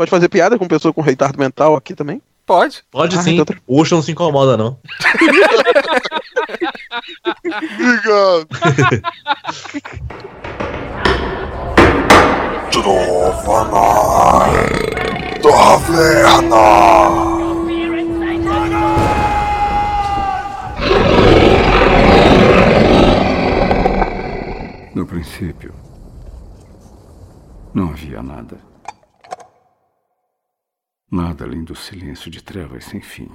Pode fazer piada com pessoa com retardo mental aqui também? Pode. Pode Ah, sim. então tá- O Ucho não se incomoda, não. Obrigado. Trova Taverna. No princípio, não havia nada. Nada além do silêncio de trevas sem fim.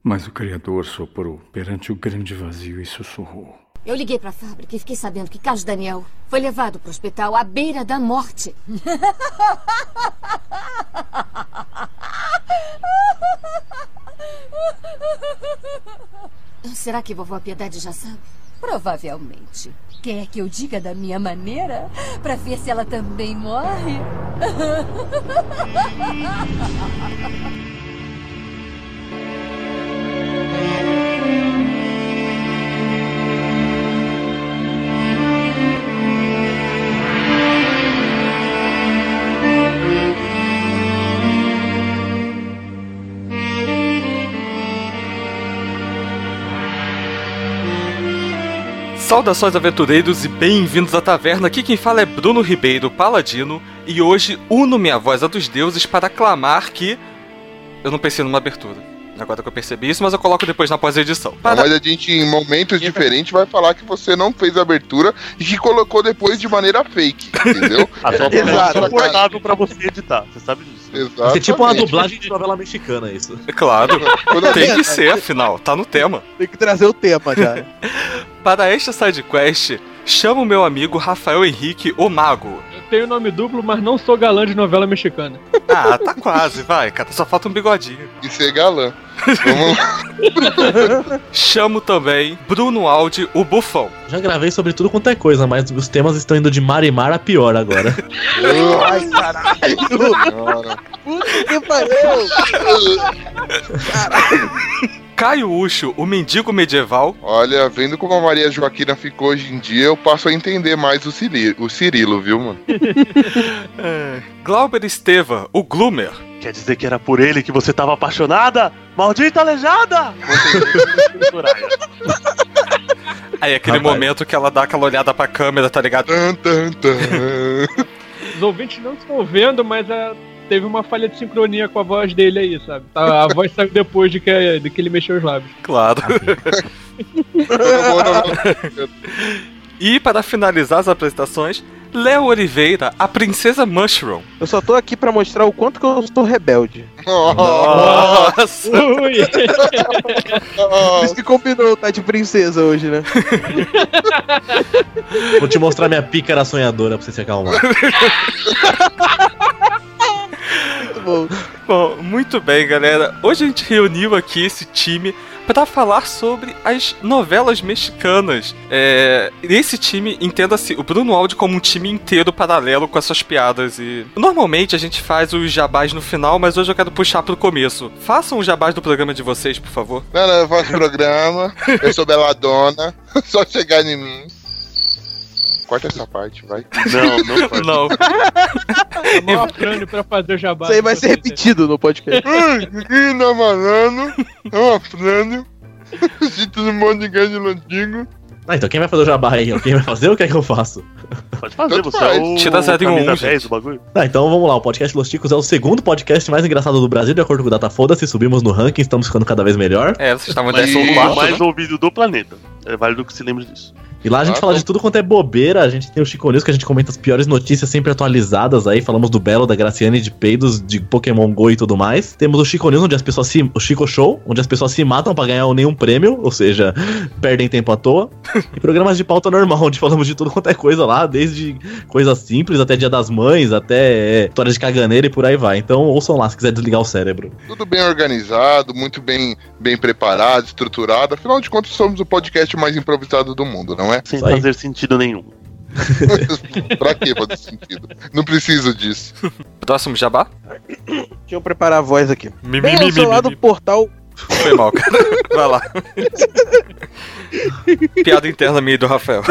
Mas o Criador soprou perante o grande vazio e sussurrou. Eu liguei para a fábrica e fiquei sabendo que Carlos Daniel foi levado para o hospital à beira da morte. Será que vovó Piedade já sabe? Provavelmente. Quer que eu diga da minha maneira? Pra ver se ela também morre? Saudações aventureiros e bem-vindos à taverna. Aqui quem fala é Bruno Ribeiro, paladino, e hoje uno minha voz à dos deuses para clamar que eu não pensei numa abertura. Agora que eu percebi isso, mas eu coloco depois na pós-edição. Mas a gente, em momentos diferentes, vai falar que você não fez a abertura e que colocou depois de maneira fake, entendeu? Até Só porque é Exato. insuportável pra você editar, você sabe disso. Ser tipo uma dublagem de novela mexicana, isso. É claro, tem que ser, afinal, tá no tema. Tem que trazer o tema já. Para esta sidequest, chamo o meu amigo Rafael Henrique, o Mago. Tenho nome duplo, mas não sou galã de novela mexicana. Ah, tá quase, vai, cara, só falta um bigodinho. E ser galã. Vamos lá. Chamo também Bruno Aldi, o Bufão. Já gravei sobre tudo quanto é coisa, mas os temas estão indo de mar e mar a pior agora. Ai, caralho. Puta que pariu. Caio Ucho, o mendigo medieval. Olha, vendo como a Maria Joaquina ficou hoje em dia, eu passo a entender mais o, Cili- o Cirilo, viu, mano? É, Glauber Esteva, o Gloomer. Quer dizer que era por ele que você tava apaixonada? Maldita aleijada! Aí aquele Rapaz. momento que ela dá aquela olhada pra câmera, tá ligado? Os ouvintes não estão vendo, mas ah, teve uma falha de sincronia com a voz dele aí, sabe? A, a voz saiu depois de que, de que ele mexeu os lábios. Claro. E para finalizar as apresentações, Léo Oliveira, a Princesa Mushroom. Eu só tô aqui pra mostrar o quanto que eu sou rebelde. Nossa! Ui! Por isso que combinou tá de princesa hoje, né? Vou te mostrar minha pícara sonhadora pra você se acalmar. Muito bom. Bom, muito bem, galera. Hoje a gente reuniu aqui esse time para falar sobre as novelas mexicanas. É, esse time, entenda-se, o Bruno Aldi como um time inteiro paralelo com essas piadas. E normalmente a gente faz os jabás no final, mas hoje eu quero puxar pro começo. Façam os jabás do programa de vocês, por favor. Não, não, eu faço programa, eu sou beladona, só chegar em mim. Corta essa parte, vai. Não, não pode. Não. Chamou a Frânio pra fazer o jabá. Isso aí vai ser repetido no podcast. Tá falando? É uma frânio. Se todo mundo de antigo. Ah, então quem vai fazer o jabá aí? Quem vai fazer ou quer que eu faço? Pode fazer, Tanto você faz. é o Tira zero em um, camisa gente. 10 do bagulho. Tá, então vamos lá. O podcast Los Ticos é o segundo podcast mais engraçado do Brasil, de acordo com o Data Foda-se. Subimos no ranking, estamos ficando cada vez melhor. É, vocês estavam Mas décimo o quarto, mais né? ouvido do planeta. É válido que se lembre disso. E lá a gente Ah, fala de tudo quanto é bobeira. A gente tem o Chico News, que a gente comenta as piores notícias sempre atualizadas aí. Falamos do Belo, da Graciane, de peidos, de Pokémon Go e tudo mais. Temos o Chico News, onde as pessoas se. O Chico Show, onde as pessoas se matam pra ganhar nenhum prêmio, ou seja, perdem tempo à toa. E programas de pauta normal, onde falamos de tudo quanto é coisa lá, desde coisas simples até Dia das Mães, até é, histórias de caganeira e por aí vai. Então ouçam lá se quiser desligar o cérebro. Tudo bem organizado, muito bem, bem preparado, estruturado. Afinal de contas, somos o podcast mais improvisado do mundo, não é? Sem Isso aí. fazer sentido nenhum. pra que fazer sentido? Não preciso disso. Próximo jabá? Deixa eu preparar a voz aqui. Mi, mi, Bem mi, ao seu mi, lado portal Foi mal, cara. Vai lá. Piada interna minha e do Rafael.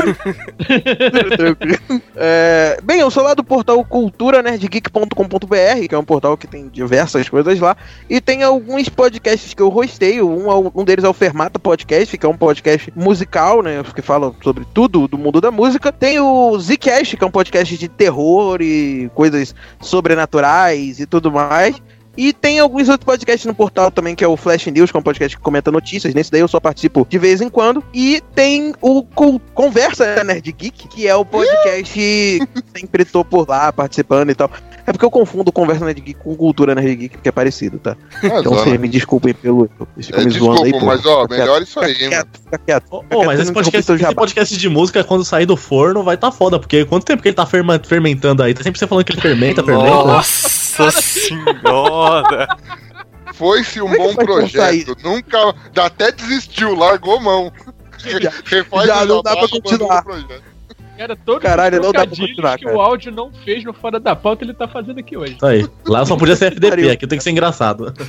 É, bem, eu sou lá do portal culturanerdgeek.com.br, que é um portal que tem diversas coisas lá, e tem alguns podcasts que eu rosteio. Um, um deles é o Fermata Podcast, que é um podcast musical, né? Que fala sobre tudo do mundo da música. Tem o Zcast, que é um podcast de terror e coisas sobrenaturais e tudo mais. E tem alguns outros podcasts no portal também, que é o Flash News, que é um podcast que comenta notícias. Nesse daí eu só participo de vez em quando. E tem o Co- Conversa Nerd Geek, que é o podcast que sempre tô por lá participando e tal. É porque eu confundo Conversa Nerd Geek com Cultura Nerd Geek, porque é parecido, tá? Ah, Então vocês me desculpem pelo. Vocês ficam É, me zoando aí, desculpa, pô. mas ó, Fica melhor quieto, isso aí, fica quieto, Fica quieto. Ô, Fica mas esse podcast, esse podcast de música, quando sair do forno, vai tá foda, porque quanto tempo que ele tá fermentando aí? Tá sempre você falando que ele fermenta, fermenta. Nossa senhora! Foi-se um é bom projeto. Nunca. Até desistiu, largou mão. Refaz já o não dá pra continuar. Cara, todos Caralho, não dá pra continuar, que cara. o áudio não fez no Fora da Pauta, ele tá fazendo aqui hoje. Isso aí. Lá só podia ser FDP, aqui tem que ser engraçado.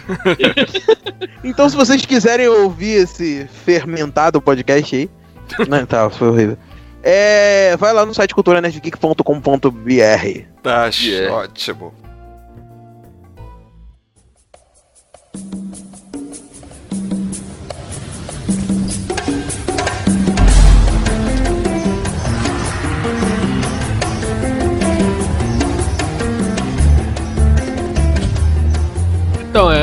Então, se vocês quiserem ouvir esse fermentado podcast aí. Não, tá, foi horrível. É, vai lá no site culturanerdgeek.com.br. Tá Yeah. ótimo.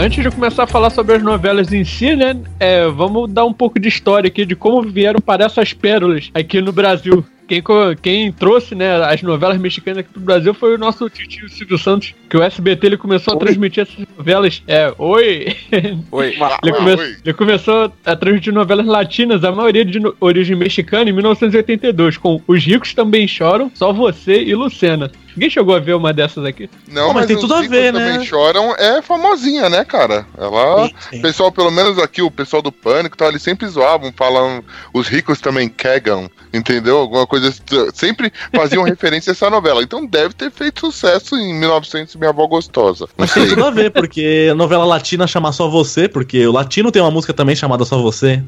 Antes de começar a falar sobre as novelas em si, né? é, vamos dar um pouco de história aqui de como vieram para essas pérolas aqui no Brasil. Quem, quem trouxe né, as novelas mexicanas aqui pro Brasil foi o nosso tio Silvio Santos, que o SBT ele começou a Oi. transmitir essas novelas. É, oi! Oi. Ele, come- oi. ele começou a transmitir novelas latinas, a maioria de origem mexicana, em 1982, com Os Ricos Também Choram, Só Você e Lucena. Ninguém chegou a ver uma dessas aqui? Não, Pô, mas mas, tem tudo a ver, também né? choram é famosinha, né, cara? Ela. Sim, sim. O pessoal, pelo menos aqui, o pessoal do Pânico, tá, eles sempre zoavam, falam, os ricos também cagam, entendeu? Alguma coisa. assim, Sempre faziam referência a essa novela. Então deve ter feito sucesso em 1900, minha avó gostosa. Não Mas tem tudo a ver, porque a novela latina chama Só Você, porque o latino tem uma música também chamada Só Você.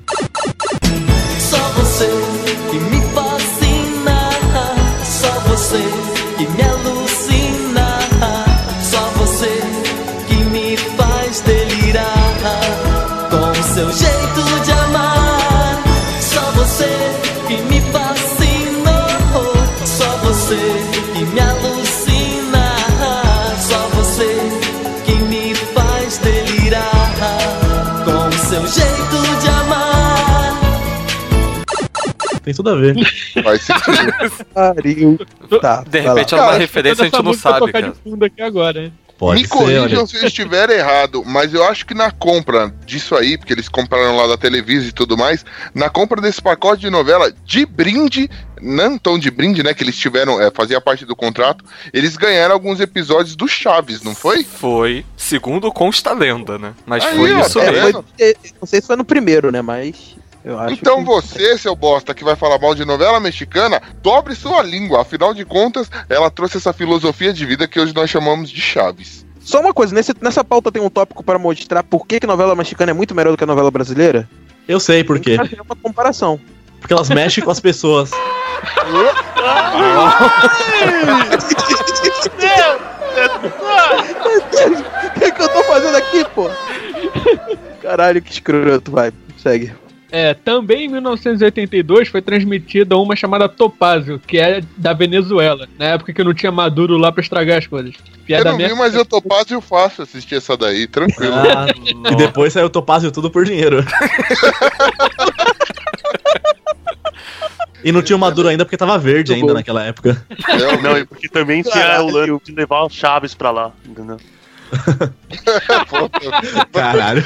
Tem tudo a ver. Faz sentido. Pariu. Tá, De repente é uma referência, a gente não sabe, tocar cara. de fundo aqui agora, hein? Pode Me ser, corrijam olha. se eu estiver errado, mas eu acho que na compra disso aí, porque eles compraram lá da Televisa e tudo mais, na compra desse pacote de novela, de brinde, não tão de brinde, né, que eles tiveram, é, fazia parte do contrato, eles ganharam alguns episódios do Chaves, não foi? Foi, segundo consta a lenda, né? Mas Aí, foi ó, isso É, mesmo. foi- é, não sei se foi no primeiro, né? Mas. Eu acho Então que- você, seu bosta, que vai falar mal de novela mexicana, dobre sua língua. Afinal de contas, ela trouxe essa filosofia de vida que hoje nós chamamos de Chaves. Só uma coisa, nesse- nessa pauta tem um tópico para mostrar por que, que novela mexicana é muito melhor do que a novela brasileira? Eu sei por quê. Fazer uma comparação. Porque elas mexem com as pessoas. O que, que eu tô fazendo aqui, pô? Caralho, que escroto, vai, segue. É, também em 1982 foi transmitida uma chamada Topázio, que é da Venezuela, na época que não tinha Maduro lá pra estragar as coisas. Eu Piada não vi, mas eu fácil fácil assistir essa daí, tranquilo. Ah, e depois saiu Topázio tudo por dinheiro. E não tinha o Maduro ainda porque tava verde Muito ainda bom. naquela época. Não, e porque também tinha o lance de levar os chaves pra lá, entendeu? Caralho.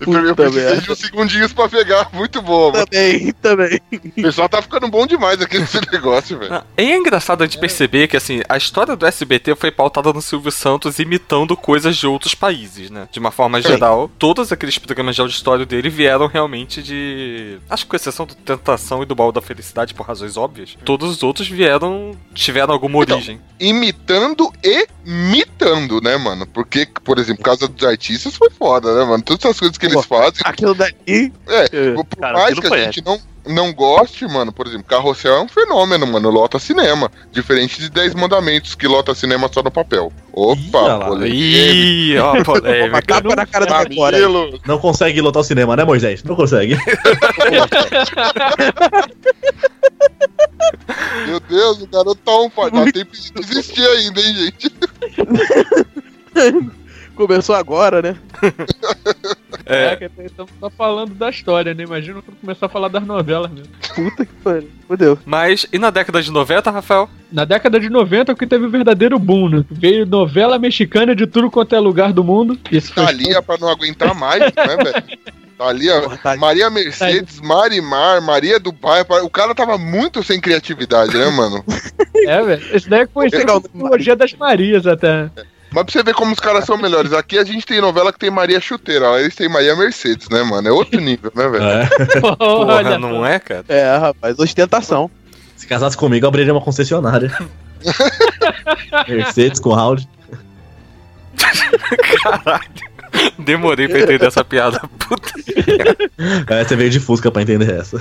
eu precisei merda. de uns segundinhos pra pegar. Muito boa, mano. Também, também. O pessoal tá ficando bom demais aqui nesse negócio, velho. Não, É engraçado a gente perceber que, assim, a história do SBT foi pautada no Silvio Santos imitando coisas de outros países, né? De uma forma geral, todos aqueles programas de auditório dele vieram realmente de. Acho que com exceção do Tentação e do Baú da Felicidade, por razões óbvias, todos os outros vieram. tiveram alguma Então, origem. Imitando e mitando, né, mano? Porque Porque, por exemplo, Casa dos Artistas foi foda, né, mano? Todas as coisas que eles fazem. Aquilo daqui. É, É, por cara, mais que a foi gente não, não goste, mano, por exemplo, Carrossel é um fenômeno, mano, lota cinema. Diferente de 10 mandamentos que lota cinema só no papel. Opa. Ih, ó, polêmica. capa na cara do. Mamilo. Não consegue lotar o cinema, né, Moisés? Não consegue. Meu Deus, o garoto tá um pai. Dá tempo de desistir ainda, hein, gente? Começou agora, né? É, É, que estamos só falando da história, né? Imagina quando começar a falar das novelas mesmo. Puta que pariu. Fudeu. mas e na década de 90, Rafael? Na década de 90 é o que teve o verdadeiro boom, né? Veio novela mexicana de tudo quanto é lugar do mundo. Isso foi Thalia pra não aguentar mais, né, velho? Thalia, Porra, Thalia. Maria Mercedes, Marimar, Maria do Bairro. O cara tava muito sem criatividade, né, mano? É, velho. Esse daí é conhecido como trilogia das Marias até. Mas pra você ver como os caras são melhores. Aqui a gente tem novela que tem Maria Chuteira, lá eles têm Maria Mercedes, né, mano? É outro nível, né, velho? É. Porra, Olha, não é, cara? É, rapaz, ostentação. Se casasse comigo, eu abriria uma concessionária. Mercedes com Audi. Caralho. Demorei pra entender essa piada. Puta. É, você veio de Fusca pra entender essa.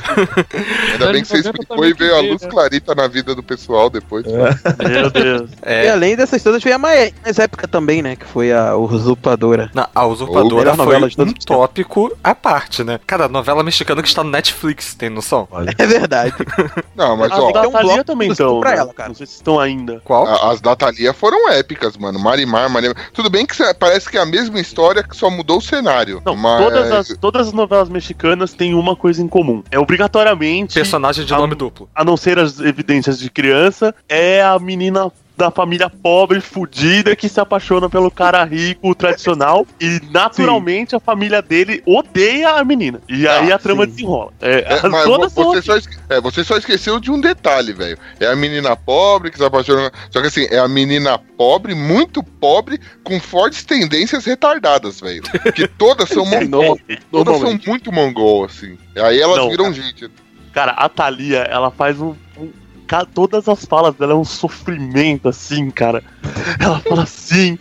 Ainda bem que você Anos 90 explicou e veio a luz clarita na vida do pessoal depois. Meu Deus. E É. além dessas todas, veio a mais, mais época também, né? Que foi a Usurpadora. Não, a Usurpadora foi novela de um tópico à parte, né? Cara, novela mexicana que está no Netflix, tem noção? Olha. É verdade. Não, mas As ó, tem da um Thalia também estão. pra né? ela, cara. Não sei se estão ainda. Qual? as da Thalia foram épicas, mano. Marimar, Maria. Tudo bem que parece que é a mesma história que só mudou o cenário. Não, mas... todas, as, todas as novelas mexicanas têm uma coisa em comum. É obrigatoriamente, Personagem de Ah, nome duplo. a não ser as evidências de criança, é a menina da família pobre, fudida, que se apaixona pelo cara rico, tradicional, e naturalmente a família dele odeia a menina. E aí Ah, a trama sim. desenrola. É, É, as- mas você, só esque- é, você só esqueceu de um detalhe, velho. É a menina pobre que se apaixona. Só que assim, é a menina pobre, muito pobre, com fortes tendências retardadas, velho. Que todas são mongol. Todas são muito mongol, assim. Aí elas Não, viram cara. gente. Cara, a Thalia, ela faz um. Todas as falas dela é um sofrimento, assim, cara. Ela fala assim,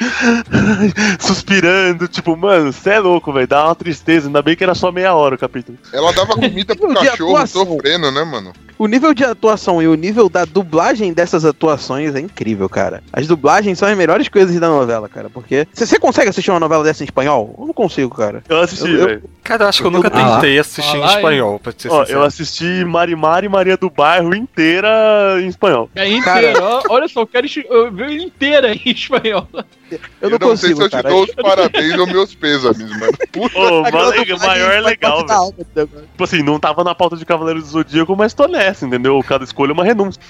suspirando, tipo, mano, você é louco, velho. Dá uma tristeza. Ainda bem que era só meia hora o capítulo. Ela dava comida pro cachorro atuação. sofrendo, né, mano? O nível de atuação e o nível da dublagem dessas atuações é incrível, cara. As dublagens são as melhores coisas da novela, cara. Porque. Você você consegue assistir uma novela dessa em espanhol? Eu não consigo, cara. Eu assisti, Eu- eu- velho. Cara, eu acho que eu nunca Ah tentei assistir Ah em espanhol, pra ser Ó, sincero. eu assisti Marimar e Maria do Bairro inteira em espanhol. É inteira. Olha só, eu eu ver inteira em espanhol. Eu não não sei consigo, se eu te cara. dou os parabéns ou meus pêsames, mano. Puta Ô, mano, dublagem maior é legal, velho. Tipo assim, não tava na pauta de Cavaleiros do Zodíaco, mas tô nessa, entendeu? Cada escolha é uma renúncia.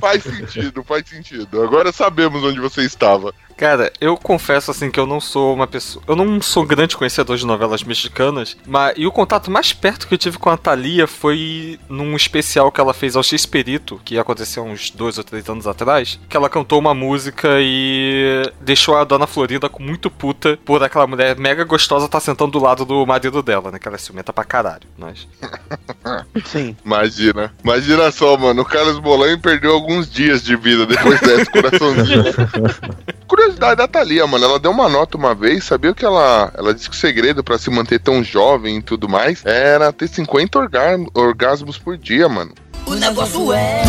faz sentido, faz sentido. Agora sabemos onde você estava. Cara, eu confesso assim que eu não sou uma pessoa. Eu não sou um grande conhecedor de novelas mexicanas, mas e o contato mais perto que eu tive com a Thalia foi num especial que ela fez ao X-Perito, que aconteceu uns dois ou três anos atrás, que ela cantou uma música e deixou a dona Florinda com muito puta por aquela mulher mega gostosa estar sentando do lado do marido dela, né? Que ela é ciumenta pra caralho. Mas... Sim. Imagina. Imagina só, mano. O Carlos Bolanho perdeu alguns dias de vida depois dessa coraçãozinho. Curiosidade da Thalia, mano. Ela deu uma nota uma vez, sabia que ela. Ela disse que o segredo pra se manter tão jovem e tudo mais era ter 50 orga- orgasmos por dia, mano. O negócio é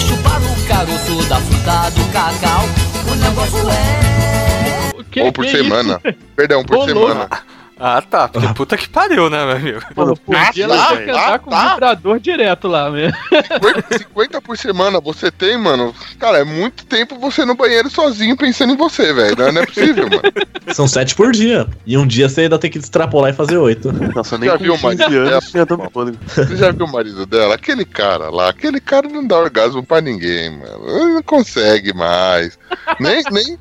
chupar o caroço da fruta do cacau. O negócio é. Que, Ou por que semana. Perdão, por Ô, semana. Ah, tá. Porque puta que pariu, né, meu amigo? Pô, por Ah, dia tá, andar tá, com tá. vibrador direto lá, né? 50, 50 por semana você tem, mano. Cara, é muito tempo você no banheiro sozinho pensando em você, velho. Não, não é possível, mano. São sete por dia. E um dia você ainda tem que extrapolar e fazer oito. Nossa, nem Já viu o 15 marido dela? Você já viu o marido dela? Aquele cara lá, aquele cara não dá orgasmo pra ninguém, mano. Ele não consegue mais. Nem, nem-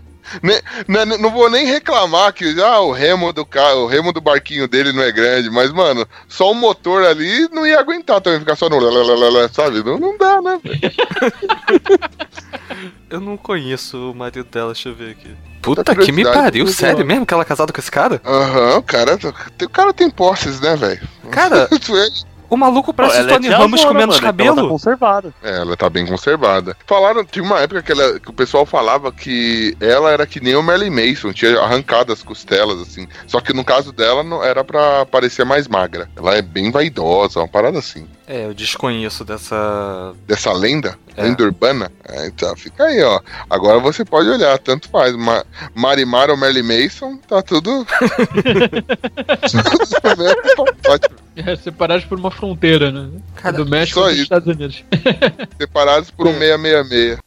não, não vou nem reclamar que ah, o remo do carro, o remo do barquinho dele não é grande, mas, mano, só o motor ali não ia aguentar também ficar só no lalalala, sabe? Não, não dá, né? velho? Eu não conheço o marido dela, deixa eu ver aqui. Puta Tá que me pariu, sério mesmo que ela é casada com esse cara? Aham, o cara, o cara tem posses, né, velho? Cara, O maluco parece ela é Tony Ramos com menos mano, que Ela tá cabelo. conservada. É, ela tá bem conservada. Falaram, tinha uma época que, ela- que o pessoal falava que ela era que nem o Merlin Mason, tinha arrancado as costelas, assim. Só que no caso dela não era pra parecer mais magra. Ela é bem vaidosa, uma parada assim. É, eu desconheço dessa. Dessa lenda, É. lenda urbana. É, então fica aí, ó. Agora você pode olhar, tanto faz. Ma Marimar ou Merlin Mason, tá tudo. É, separados por uma fronteira, né? Cara, do México e dos isso. Estados Unidos. separados por um 666.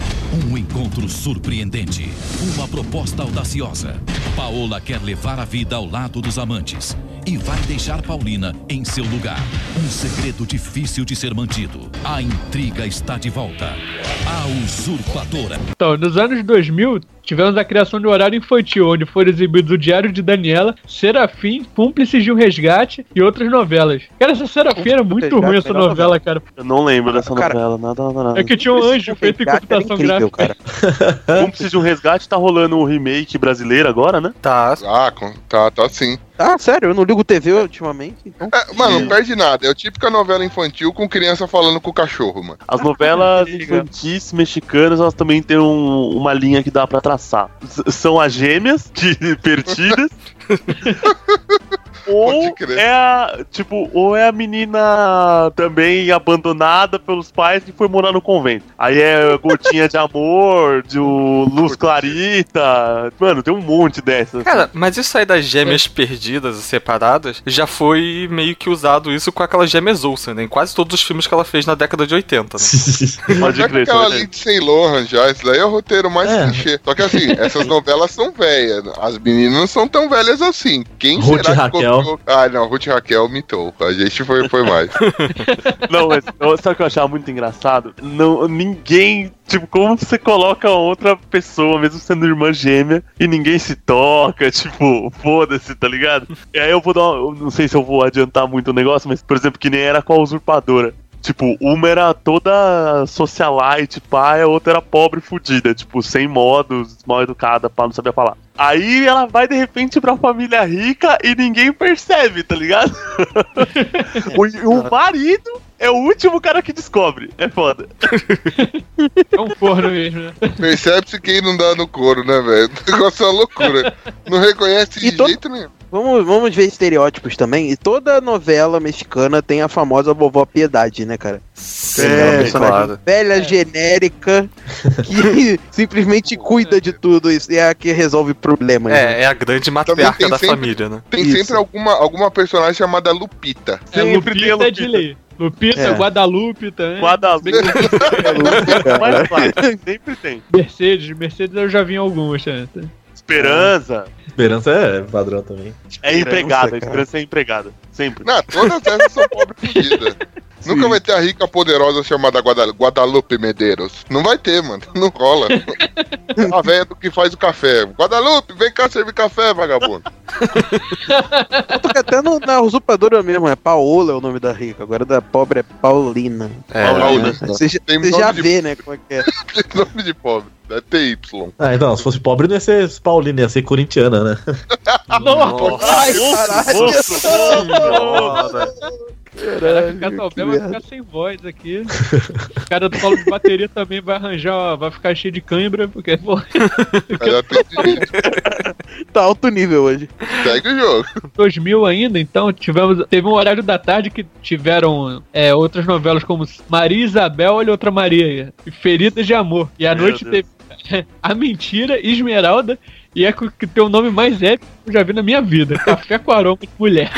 Um encontro surpreendente, uma proposta audaciosa. Paola quer levar a vida ao lado dos amantes e vai deixar Paulina em seu lugar. Um segredo difícil de ser mantido. A intriga está de volta. A usurpadora. Então, nos anos 2000, tivemos a criação de um horário infantil, onde foram exibidos o Diário de Daniela, Serafim, Cúmplices de um Resgate e outras novelas. Cara, essa Serafim era muito ruim, essa novela, cara. Eu não lembro dessa Cara, novela, nada, nada, nada. É que tinha um anjo feito em computação incrível, gráfica. cara. Precisa de um resgate, tá rolando um remake brasileiro agora, né? Tá. Ah, tá, tá sim. Ah, sério, eu não ligo TV ultimamente, então. É, mano, não perde nada. É o típica novela infantil com criança falando com o cachorro, mano. As novelas infantis mexicanas, elas também têm um- uma linha que dá pra traçar. S- são as gêmeas, que perdidas. ou Pode crer. é a, tipo, ou é a menina também abandonada pelos pais que foi morar no convento. Aí é Gotinha de Amor, de o Luz Clarita. Mano, tem um monte dessas. Cara, mas isso aí das gêmeas perdidas e separadas já foi meio que usado isso com aquelas gêmeas Olsen, né? Em quase todos os filmes que ela fez na década de 80, né? pode crer, aquela é Lindsay Lohan já, isso daí é o roteiro mais É. clichê. Só que assim, essas novelas são velhas. As meninas não são tão velhas assim. Quem Ruth será que Raquel. Copiou? Ah, não, Ruth e Raquel mitou. A gente foi, foi mais. Não, mas eu- sabe o que eu achava muito engraçado? Não, ninguém. Tipo, como você coloca outra pessoa, mesmo sendo irmã gêmea, e ninguém se toca, tipo, foda-se, tá ligado? E aí eu vou dar uma, eu Não sei se eu vou adiantar muito o negócio, mas, por exemplo, que nem era com a usurpadora. Tipo, uma era toda socialite, pá, e a outra era pobre fudida, tipo, sem modos, mal educada, pá, não sabia falar. Aí ela vai de repente pra família rica e ninguém percebe, tá ligado? o, o marido é o último cara que descobre. É foda. É um forno mesmo, né? Percebe-se quem não dá no couro, né, velho? O negócio é uma loucura. Não reconhece de jeito nenhum. Vamos, vamos ver estereótipos também. E toda novela mexicana tem a famosa vovó Piedade, né, cara? Sim, Aquela personagem claro. velha, genérica, que simplesmente cuida de tudo isso e é a que resolve problemas. né? É, é a grande matriarca da sempre- família, né? Tem Isso. sempre alguma, alguma personagem chamada Lupita. É, Sempre tem a Lupita é de Lupita. lei. Lupita, É. Guadalupe também. Guadalupe. Mas claro, sempre tem. Mercedes, Mercedes eu já vi em algumas. Né? Esperança Esperança é padrão também. é empregada. Esperança é empregada. Sempre. Não, todas essas são pobres Nunca vai ter a rica poderosa chamada Guada- Guadalupe Medeiros. Não vai ter, mano. Não rola. a velha do que faz o café. Guadalupe, vem cá servir café, vagabundo. Até no- na usurpadora mesmo, é Paola é o nome da rica, agora da pobre é Paulina. É, Paulina. Você, já- você de- vê, né, como é que é. Tem nome de pobre. Deve ter Y. Ah, então, se fosse pobre não ia ser Paulina, ia ser corintiana, né? Nossa, Ai, caralho. senhora. Caraca, o vai ficar sem voz aqui. O cara do solo de bateria também vai arranjar, vai ficar cheio de cãibra, porque, pô. Tá alto nível hoje. Segue o jogo. 2000 ainda, então tivemos, teve um horário da tarde que tiveram é, outras novelas como Maria Isabel, olha outra Maria, e Feridas de Amor. E à Meu noite Deus. teve A Mentira, Esmeralda, e é que tem o nome mais épico que eu já vi na minha vida, Café com Aroma de Mulher.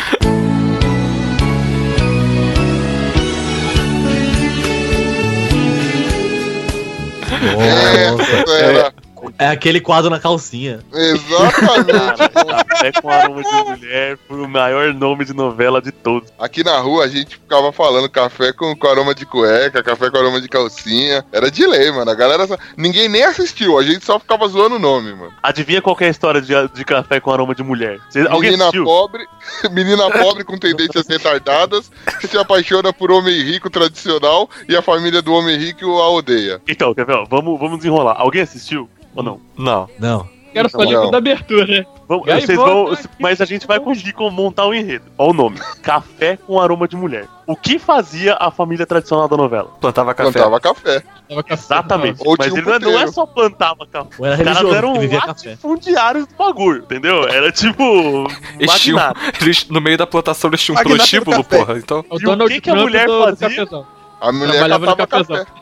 Essa era. É aquele quadro na calcinha. Exatamente. Café com aroma de mulher foi o maior nome de novela de todos. Aqui na rua a gente ficava falando café com, com aroma de cueca, café com aroma de calcinha. Era de lei, mano. A galera. só- Ninguém nem assistiu, a gente só ficava zoando o nome, mano. Adivinha qual é a história de, de café com aroma de mulher? Cê- alguém Menina assistiu? pobre, menina pobre com tendências retardadas, que se apaixona por homem rico tradicional e a família do homem rico a odeia. Então, quer ver? ó, Vamos, vamos desenrolar. Alguém assistiu ou não? Não. Não. Quero só lembro da abertura, né? Vamos- aí, vocês vão, aqui. mas a gente vai conseguir montar o enredo. Olha o nome: Café com aroma de mulher. O que fazia a família tradicional da novela? Plantava café. Plantava café. Exatamente. Ou Mas um ele não é- não é só plantava café. Ou era Os caras eram latifundiários do bagulho, entendeu? Era tipo. Magnata. eles, no meio da plantação eles tinham um do prostíbulo, porra. Então, O E o que que a mulher do, do fazia? cafezão. A mulher catava cafezão. café.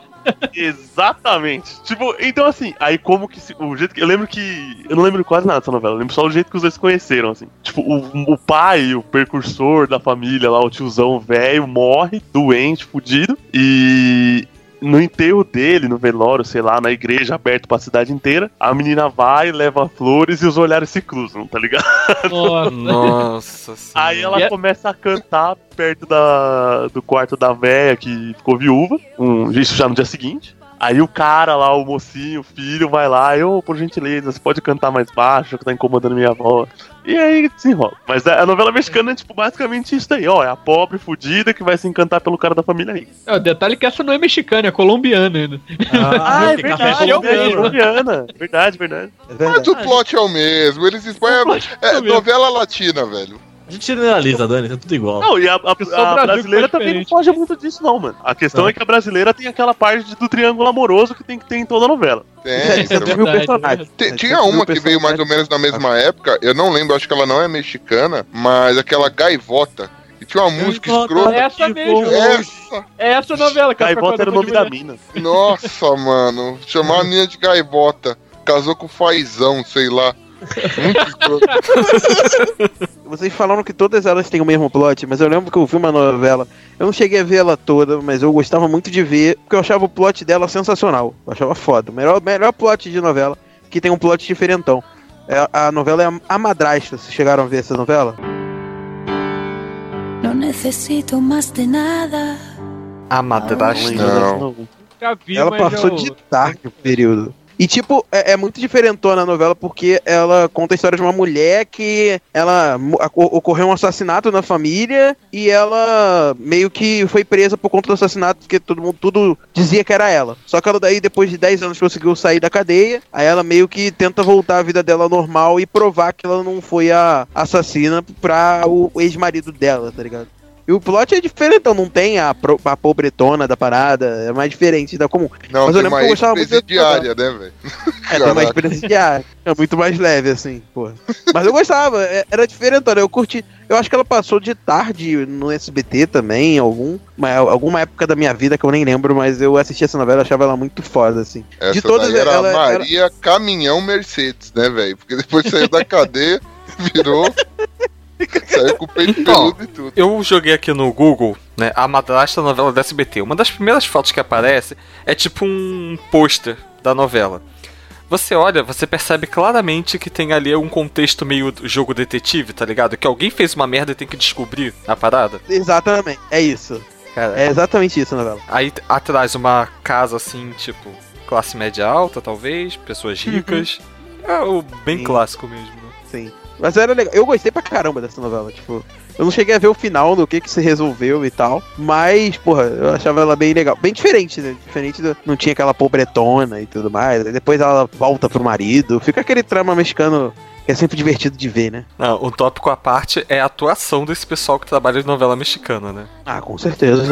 Exatamente. Tipo, então assim, aí como que se, o jeito que eu lembro que eu não lembro quase nada dessa novela, eu lembro só o jeito que os dois se conheceram assim. Tipo, o, o pai, o precursor da família lá, o tiozão velho, morre doente, fudido e no enterro dele, no velório, sei lá, na igreja aberto pra cidade inteira, a menina vai, leva flores e os olhares se cruzam, tá ligado? Nossa. nossa senhora. Aí ela começa a cantar perto da, do quarto da véia que ficou viúva, um, isso já no dia seguinte. Aí o cara lá, o mocinho, o filho, vai lá, eu, por gentileza, você pode cantar mais baixo, que tá incomodando minha voz. E aí desenrola. Mas a novela mexicana é, tipo, basicamente isso aí, ó. É a pobre fudida que vai se encantar pelo cara da família aí. É, o detalhe é que essa não é mexicana, é colombiana ainda. Ah, é tem café verdade, é colombiana. Verdade, verdade. É Mas verdade. o plot é o mesmo. Eles expõem. é É, novela latina, velho. A gente generaliza, Dani, tá tudo igual. Não, e a, a- a Brasil brasileira também não foge muito disso, não, mano. A questão Não. é que a brasileira tem aquela parte do triângulo amoroso que tem que ter em toda novela. Tem, Você tem- viu o verdade, Você tinha uma que veio mais ou menos na mesma época, eu não lembro, acho que ela não é mexicana, mas aquela gaivota. E tinha uma música escrota. É essa mesmo. Essa, É essa novela, com Gaivota era o nome de da mina. nossa, mano. Chamar a menina de gaivota. Casou com o Faizão, sei lá. Vocês falaram que todas elas têm o mesmo plot, mas eu lembro que eu vi uma novela. Eu não cheguei a ver ela toda, mas eu gostava muito de ver, porque eu achava o plot dela sensacional. Eu achava foda. Melhor, melhor plot de novela, que tem um plot diferentão. É, a novela é a- A Madrasta. Vocês chegaram a ver essa novela? No necesito más de nada. A madrasta. Não. Já vi, ela passou eu- de tarde o período. E, tipo, é, é muito diferentona a novela porque ela conta a história de uma mulher que ela ocorreu um assassinato na família e ela meio que foi presa por conta do assassinato porque todo mundo tudo dizia que era ela. Só que ela daí, depois de 10 anos, conseguiu sair da cadeia. Aí ela meio que tenta voltar à vida dela normal e provar que ela não foi a assassina pra o ex-marido dela, tá ligado? E o plot é diferente, então não tem a, pro, a pobretona da parada, é mais diferente da comum. Não, Mas eu lembro uma que eu gostava muito ex-presidiária, né, velho? É, tem mais experiência diária. É muito mais leve, assim, pô. Mas eu gostava, é- era diferente, eu curti. Eu acho que ela passou de tarde no SBT também, algum, alguma época da minha vida que eu nem lembro, mas eu assisti essa novela, achava ela muito foda, assim. Essa de todas, era ela, Maria Caminhão Mercedes, né, velho? Porque depois saiu da cadeia, virou. saiu com o peito peludo e tudo. Eu joguei aqui no Google, né, a madrasta novela da SBT. Uma das primeiras fotos que aparece é tipo um pôster da novela. Você olha, você percebe claramente que tem ali um contexto meio jogo detetive, tá ligado? Que alguém fez uma merda e tem que descobrir a parada. Exatamente, é isso. Cara, É exatamente isso a novela. Aí atrás uma casa assim, tipo, classe média alta, talvez, pessoas ricas. É o bem Sim. clássico mesmo, né? Sim. Mas era legal. Eu gostei pra caramba dessa novela, tipo. Eu não cheguei a ver o final do que que se resolveu e tal. Mas, porra, eu achava ela bem legal. Bem diferente, né? Diferente do. Não tinha aquela pobretona e tudo mais. Aí depois ela volta pro marido. Fica aquele trama mexicano que é sempre divertido de ver, né? Não, um tópico à parte é a atuação desse pessoal que trabalha de novela mexicana, né? Ah, com certeza.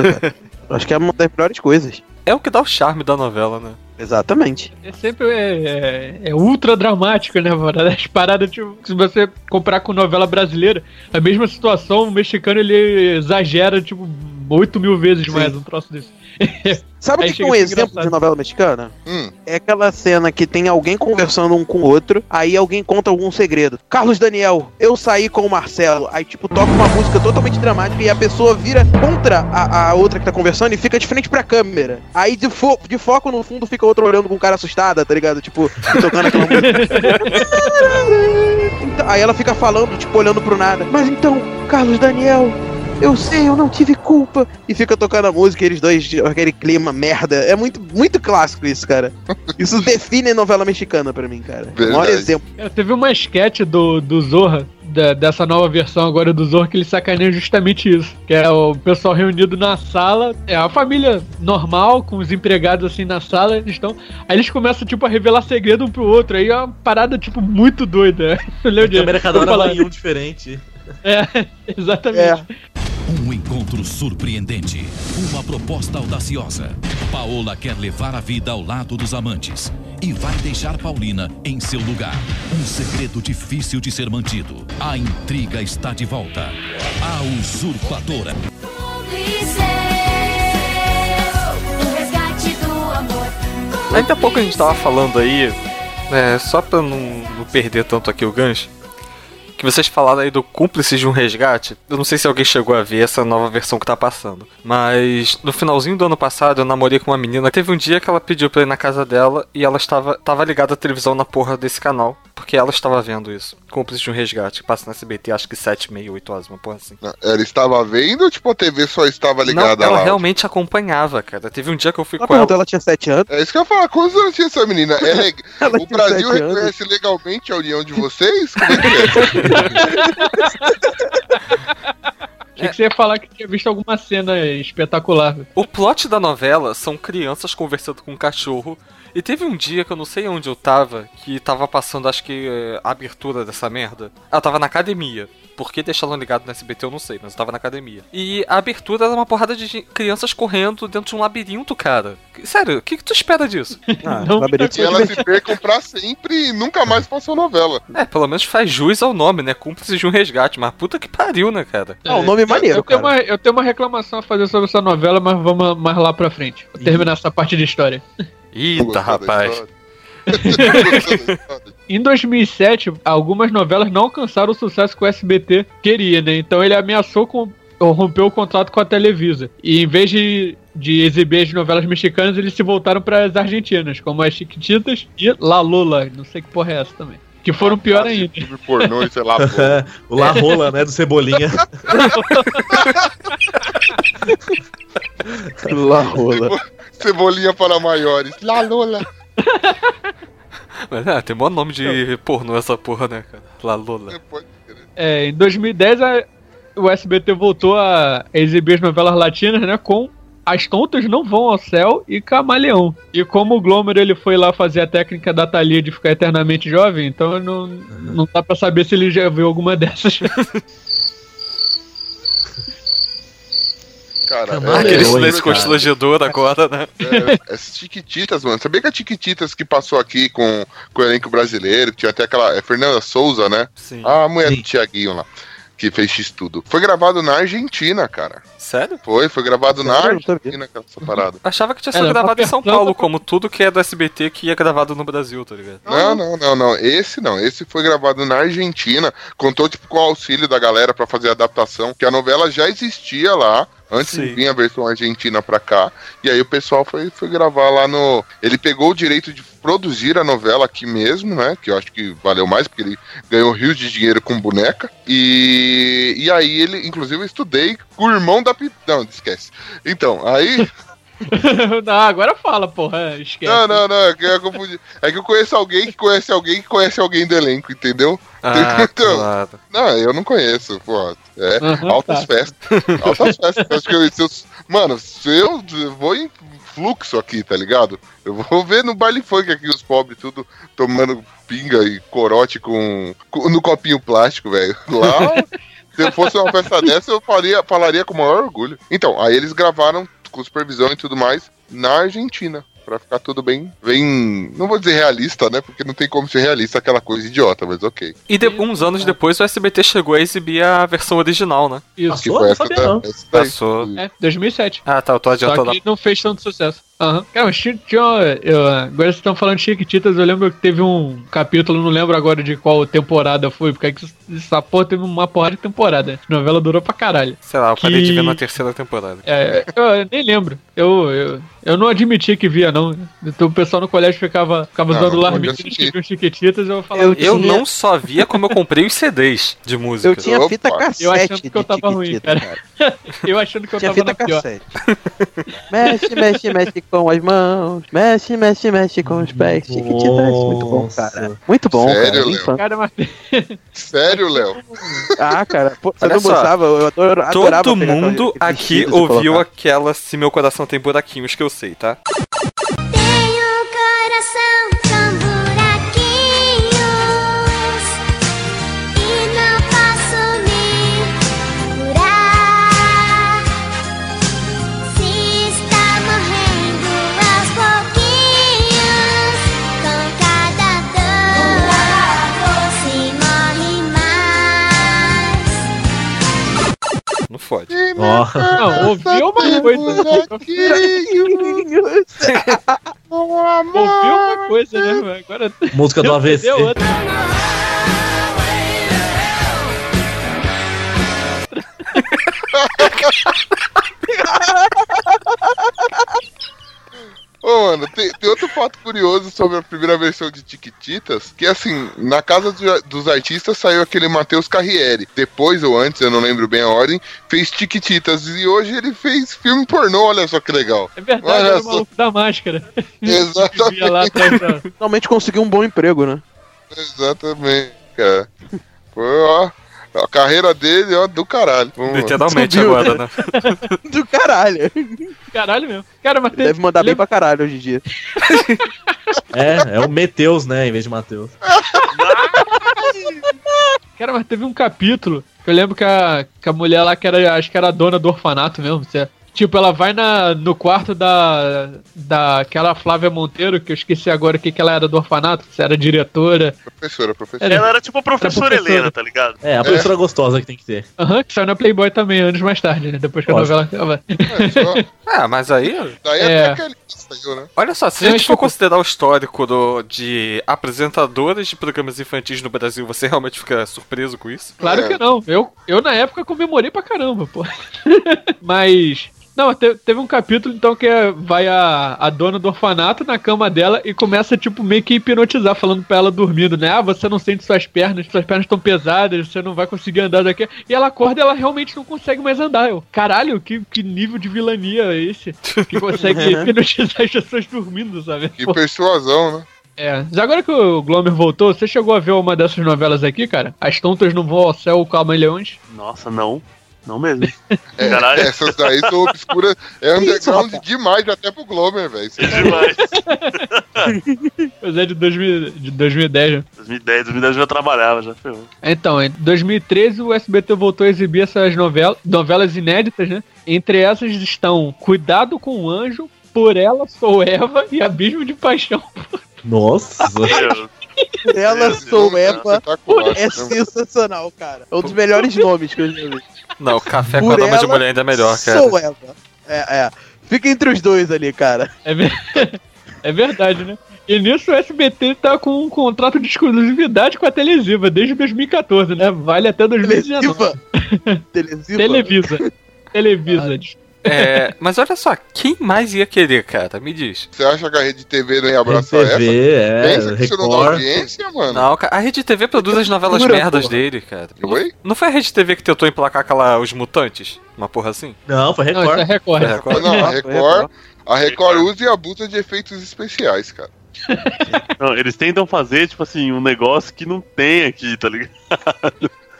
Eu Acho que é uma das melhores coisas. É o que dá o charme da novela, né? Exatamente. É sempre é, é- é ultra dramático, né, mano? As paradas, tipo, se você comprar com novela brasileira, a mesma situação, o mexicano ele exagera, tipo, 8 mil vezes Sim. mais um troço desse. Sabe o que, é um exemplo engraçado. de novela mexicana? Hum, É aquela cena que tem alguém conversando um com o outro, aí alguém conta algum segredo. Carlos Daniel, eu saí com o Marcelo. Aí, tipo, toca uma música totalmente dramática e a pessoa vira contra a, a outra que tá conversando e fica de frente pra câmera. Aí, de, fo de foco no fundo, fica outro olhando com cara assustada, tá ligado? Tipo, tocando aquela música. Então, aí ela fica falando, tipo, olhando pro nada. Mas então, Carlos Daniel, eu sei, eu não tive culpa. E fica tocando a música, eles dois, aquele clima merda. É muito, muito clássico isso, cara. Isso define novela mexicana pra mim, cara. O maior Verdade. exemplo. Cara, teve uma sketch do, do Zorra, da- dessa nova versão agora do Zorro que eles sacaneiam justamente isso. Que é o pessoal reunido na sala, é a família normal, com os empregados assim na sala, eles estão. Aí eles começam, tipo, a revelar segredo um pro outro. Aí é uma parada, tipo, muito doida. Eu lembro de- câmera cada hora um diferente. É, exatamente. Um encontro surpreendente. Uma proposta audaciosa. Paola quer levar a vida ao lado dos amantes e vai deixar Paulina em seu lugar. Um segredo difícil de ser mantido. A intriga está de volta. A usurpadora. Ainda há pouco a gente tava falando aí, né, só pra não, não perder tanto aqui o gancho, que vocês falaram aí do cúmplice de um resgate. Eu não sei se alguém chegou a ver essa nova versão que tá passando. Mas no finalzinho do ano passado eu namorei com uma menina. Teve um dia que ela pediu pra ir na casa dela e ela estava, estava ligada à televisão na porra desse canal. Porque ela estava vendo isso. Cúmplice de um resgate, que passa na SBT acho que 7, meia, 8 horas, uma porra assim. Ela estava vendo ou tipo a TV só estava ligada não, ela lá? realmente acompanhava, cara. Teve um dia que eu fui Ela com ela. ela tinha 7 anos. É isso que eu ia falar, quantos anos tinha essa menina? É leg... Ela O Brasil sete anos. reconhece legalmente a união de vocês? Como é que é? Achei que você ia falar que tinha visto alguma cena espetacular. O plot da novela são crianças conversando com um cachorro. E teve um dia que eu não sei onde eu tava, que tava passando, acho que eh, a abertura dessa merda. Eu tava na academia. Por que deixaram ligado no SBT eu não sei, mas eu tava na academia. E a abertura era uma porrada de crianças correndo dentro de um labirinto, cara. Sério, o que, que tu espera disso? Ah, Não, labirinto Que elas se percam pra sempre e nunca mais passou novela. É, pelo menos faz jus ao nome, né? Cúmplice de um resgate. Mas puta que pariu, né, cara? Ah, o nome é maneiro, eu, tenho cara. uma, eu tenho uma reclamação a fazer sobre essa novela, mas vamos mais lá pra frente. Vou terminar essa parte de história. Eita, rapaz. Em 2007, algumas novelas não alcançaram o sucesso que o SBT queria, né? Então ele ameaçou com rompeu o contrato com a Televisa. E em vez de, de exibir as novelas mexicanas, eles se voltaram para as argentinas, como as Chiquititas e La Lula. Não sei que porra é essa também. Que foram pior Ah, ainda. Filme pornô, sei lá, o La Rola, né, do Cebolinha. La rola. Cebolinha para maiores. La Lola. Mas é, tem bom nome de pornô essa porra, né, cara? La Lola. Crer. É, em 2010, a- o SBT voltou a exibir as novelas latinas, né? Com As Tontas Não Vão ao Céu e Camaleão. E como o Glomer ele foi lá fazer a técnica da Thalia de ficar eternamente jovem, então não, não dá pra saber se ele já viu alguma dessas. Cara, Camaleão, Aquele silêncio cara. constrangedor agora, né? É, as Chiquititas, mano. Sabia que a Chiquititas que passou aqui com, com o elenco brasileiro, que tinha até aquela. É Fernanda Souza, né? Sim. A mulher Sim. do Tiaguinho lá. Que fez X tudo. Foi gravado na Argentina, cara. Sério? Foi, foi gravado na Sério? Sabia. Argentina, aquela essa parada. Achava que tinha É, sido tá gravado em São Paulo, como tudo que é do SBT que é gravado no Brasil, tá ligado? Não, não, não, não. Esse não. Esse foi gravado na Argentina. Contou, tipo, com o auxílio da galera pra fazer a adaptação. Que a novela já existia lá. Antes Sim. de vir a versão argentina pra cá. E aí o pessoal foi, foi gravar lá no. Ele pegou o direito de produzir a novela aqui mesmo, né? Que eu acho que valeu mais, porque ele ganhou rios de dinheiro com boneca. E, e aí ele, inclusive, eu estudei com o irmão da. Não, esquece. Então, aí. não, agora fala, porra. Esquece. Não, não, não. É que eu, confundi. É que eu conheço alguém que conhece alguém que conhece alguém do elenco, entendeu? Ah, Então, claro. Não, eu não conheço, pô. É, Aham, altas tá. festas. Altas festas. Acho que eu, se eu- mano, se eu vou em fluxo aqui, tá ligado? Eu vou ver no baile funk aqui os pobres tudo tomando pinga e corote com, com- no copinho plástico, velho. Lá, se eu fosse uma festa dessa, eu faria, falaria com o maior orgulho. Então, aí eles gravaram com supervisão e tudo mais na Argentina. Pra ficar tudo bem, bem. Não vou dizer realista, né? Porque não tem como ser realista aquela coisa idiota, mas ok. E de- uns anos depois o SBT chegou a exibir a versão original, né? Isso. Que Passou? foi Não essa, sabia, da- não. essa daí. Passou. É, 2007. Ah, tá, eu tô Só adiantando. que não fez tanto sucesso. Aham. Cara, mas tinha, eu- agora vocês estão falando de Chiquititas, eu lembro que teve um capítulo, não lembro agora de qual temporada foi, porque é que essa porra teve uma porra de temporada. A novela durou pra caralho. Sei lá, eu parei que- de ver na terceira temporada. É, eu nem lembro. Eu, eu, eu não admitia que via, não. Então o pessoal no colégio ficava, ficava Não, zoando não lá as pode meninas assistir. que viam Chiquititas, eu falava. Eu Eu tinha- não só via como eu comprei os CDs de música. Eu tinha Opa. fita cassete. Eu achando que eu tava ruim, Chiquitita, cara. Eu achando que eu Tinha tava fita na pior. cassete. mexe, mexe, mexe com as mãos, mexe, mexe, mexe com os pés. Chiquititas, muito bom, cara. Muito bom, Sério, cara. Léo? Infância. Cara, mas Sério, Léo? Ah, cara, pô, você Olha não só, gostava? Eu adoro, adorava Todo mundo aqui ouviu colocar. aquela Se Meu Coração Tem Buraquinhos que eu sei, tá? Fode. Não, ouviu uma coisa. ouviu uma coisa, né? Agora. Música do AVC. Ô, mano, tem, tem outro fato curioso sobre a primeira versão de Tiquititas, que assim, na casa do- dos artistas saiu aquele Matheus Carriere. Depois ou antes, eu não lembro bem a ordem, fez Tiquititas. E hoje ele fez filme pornô, olha só que legal. É verdade, Olha era o só. maluco da máscara. Exatamente. Lá Finalmente conseguiu um bom emprego, né? Exatamente, cara. Foi, ó, a carreira dele, ó, do caralho. Literalmente Subiu, agora, né? Do caralho. Caralho mesmo. Cara, mas Deve mandar bem lembra- pra caralho hoje em dia. É, é o Meteus, né? Em vez de Mateus. Cara, mas teve um capítulo que eu lembro que a, que a mulher lá, que era, acho que era a dona do orfanato mesmo. Você, tipo, ela vai na, no quarto da, da aquela Flávia Monteiro, que eu esqueci agora o que, que ela era do orfanato, se era diretora. Professora, professora. Ela era tipo a professora professora. Helena, tá ligado? É, a professora gostosa que tem que ter. Aham, que saiu na Playboy também, anos mais tarde, né? Depois que a novela acaba. É, só- Ah, mas aí. Daí É. até aquele saiu, né? Olha só, se a gente for que- considerar o histórico do, de apresentadoras de programas infantis no Brasil, você realmente fica surpreso com isso? Claro É. que não. Eu, eu na época comemorei pra caramba, pô. Mas. Não, te- teve um capítulo então que é- vai a, a dona do orfanato na cama dela e começa, tipo, meio que hipnotizar, falando pra ela dormindo, né? Ah, você não sente suas pernas, suas pernas estão pesadas, você não vai conseguir andar daqui. E ela acorda e ela realmente não consegue mais andar. Eu, caralho, que, que nível de vilania é esse? Que consegue hipnotizar as pessoas dormindo, sabe? Que Pô, persuasão, né? é. Já agora que o Glomer voltou, você chegou a ver uma dessas novelas aqui, cara? As tontas não vão ao céu com camaleões? Nossa, não. Não mesmo. É, Caralho. essas daí são obscuras. É underground demais até pro Glomer, velho. Isso É demais. Pois é, de, 2000, de 2010, né? 2010, 2010 eu já trabalhava, já ferrou. Então, em 2013 o SBT voltou a exibir essas novelas, novelas inéditas, né? Entre essas estão Cuidado com o Anjo, Por Ela Sou Eva e Abismo de Paixão. Nossa. Ela sou nome é Eva. É sensacional, cara. É um dos melhores nomes que eu já vi. Não, café com Por a dama de mulher ainda é melhor, cara. Sou Eva. É, é. Fica entre os dois ali, cara. É, ver- é verdade, né? E nisso o SBT tá com um contrato de exclusividade com a Telesiva desde 2014, né? Vale até 2019. Telesiva. Telesiva. Televisa. Televisa. É, mas olha só, quem mais ia querer, cara? Me diz. Você acha que a Rede TV não ia abraçar essa? TV, é, Pensa que isso não dá Record. audiência, mano. Não, a Rede TV produz as novelas Pura merdas porra. dele, cara. Oi? Não foi a Rede TV que tentou emplacar aquela Os Mutantes? Uma porra assim? Não, foi Não, isso é Record. Record. Foi Record? Não, a Record, Record, a Record usa e abusa de efeitos especiais, cara. Não, eles tentam fazer, tipo assim, um negócio que não tem aqui, tá ligado?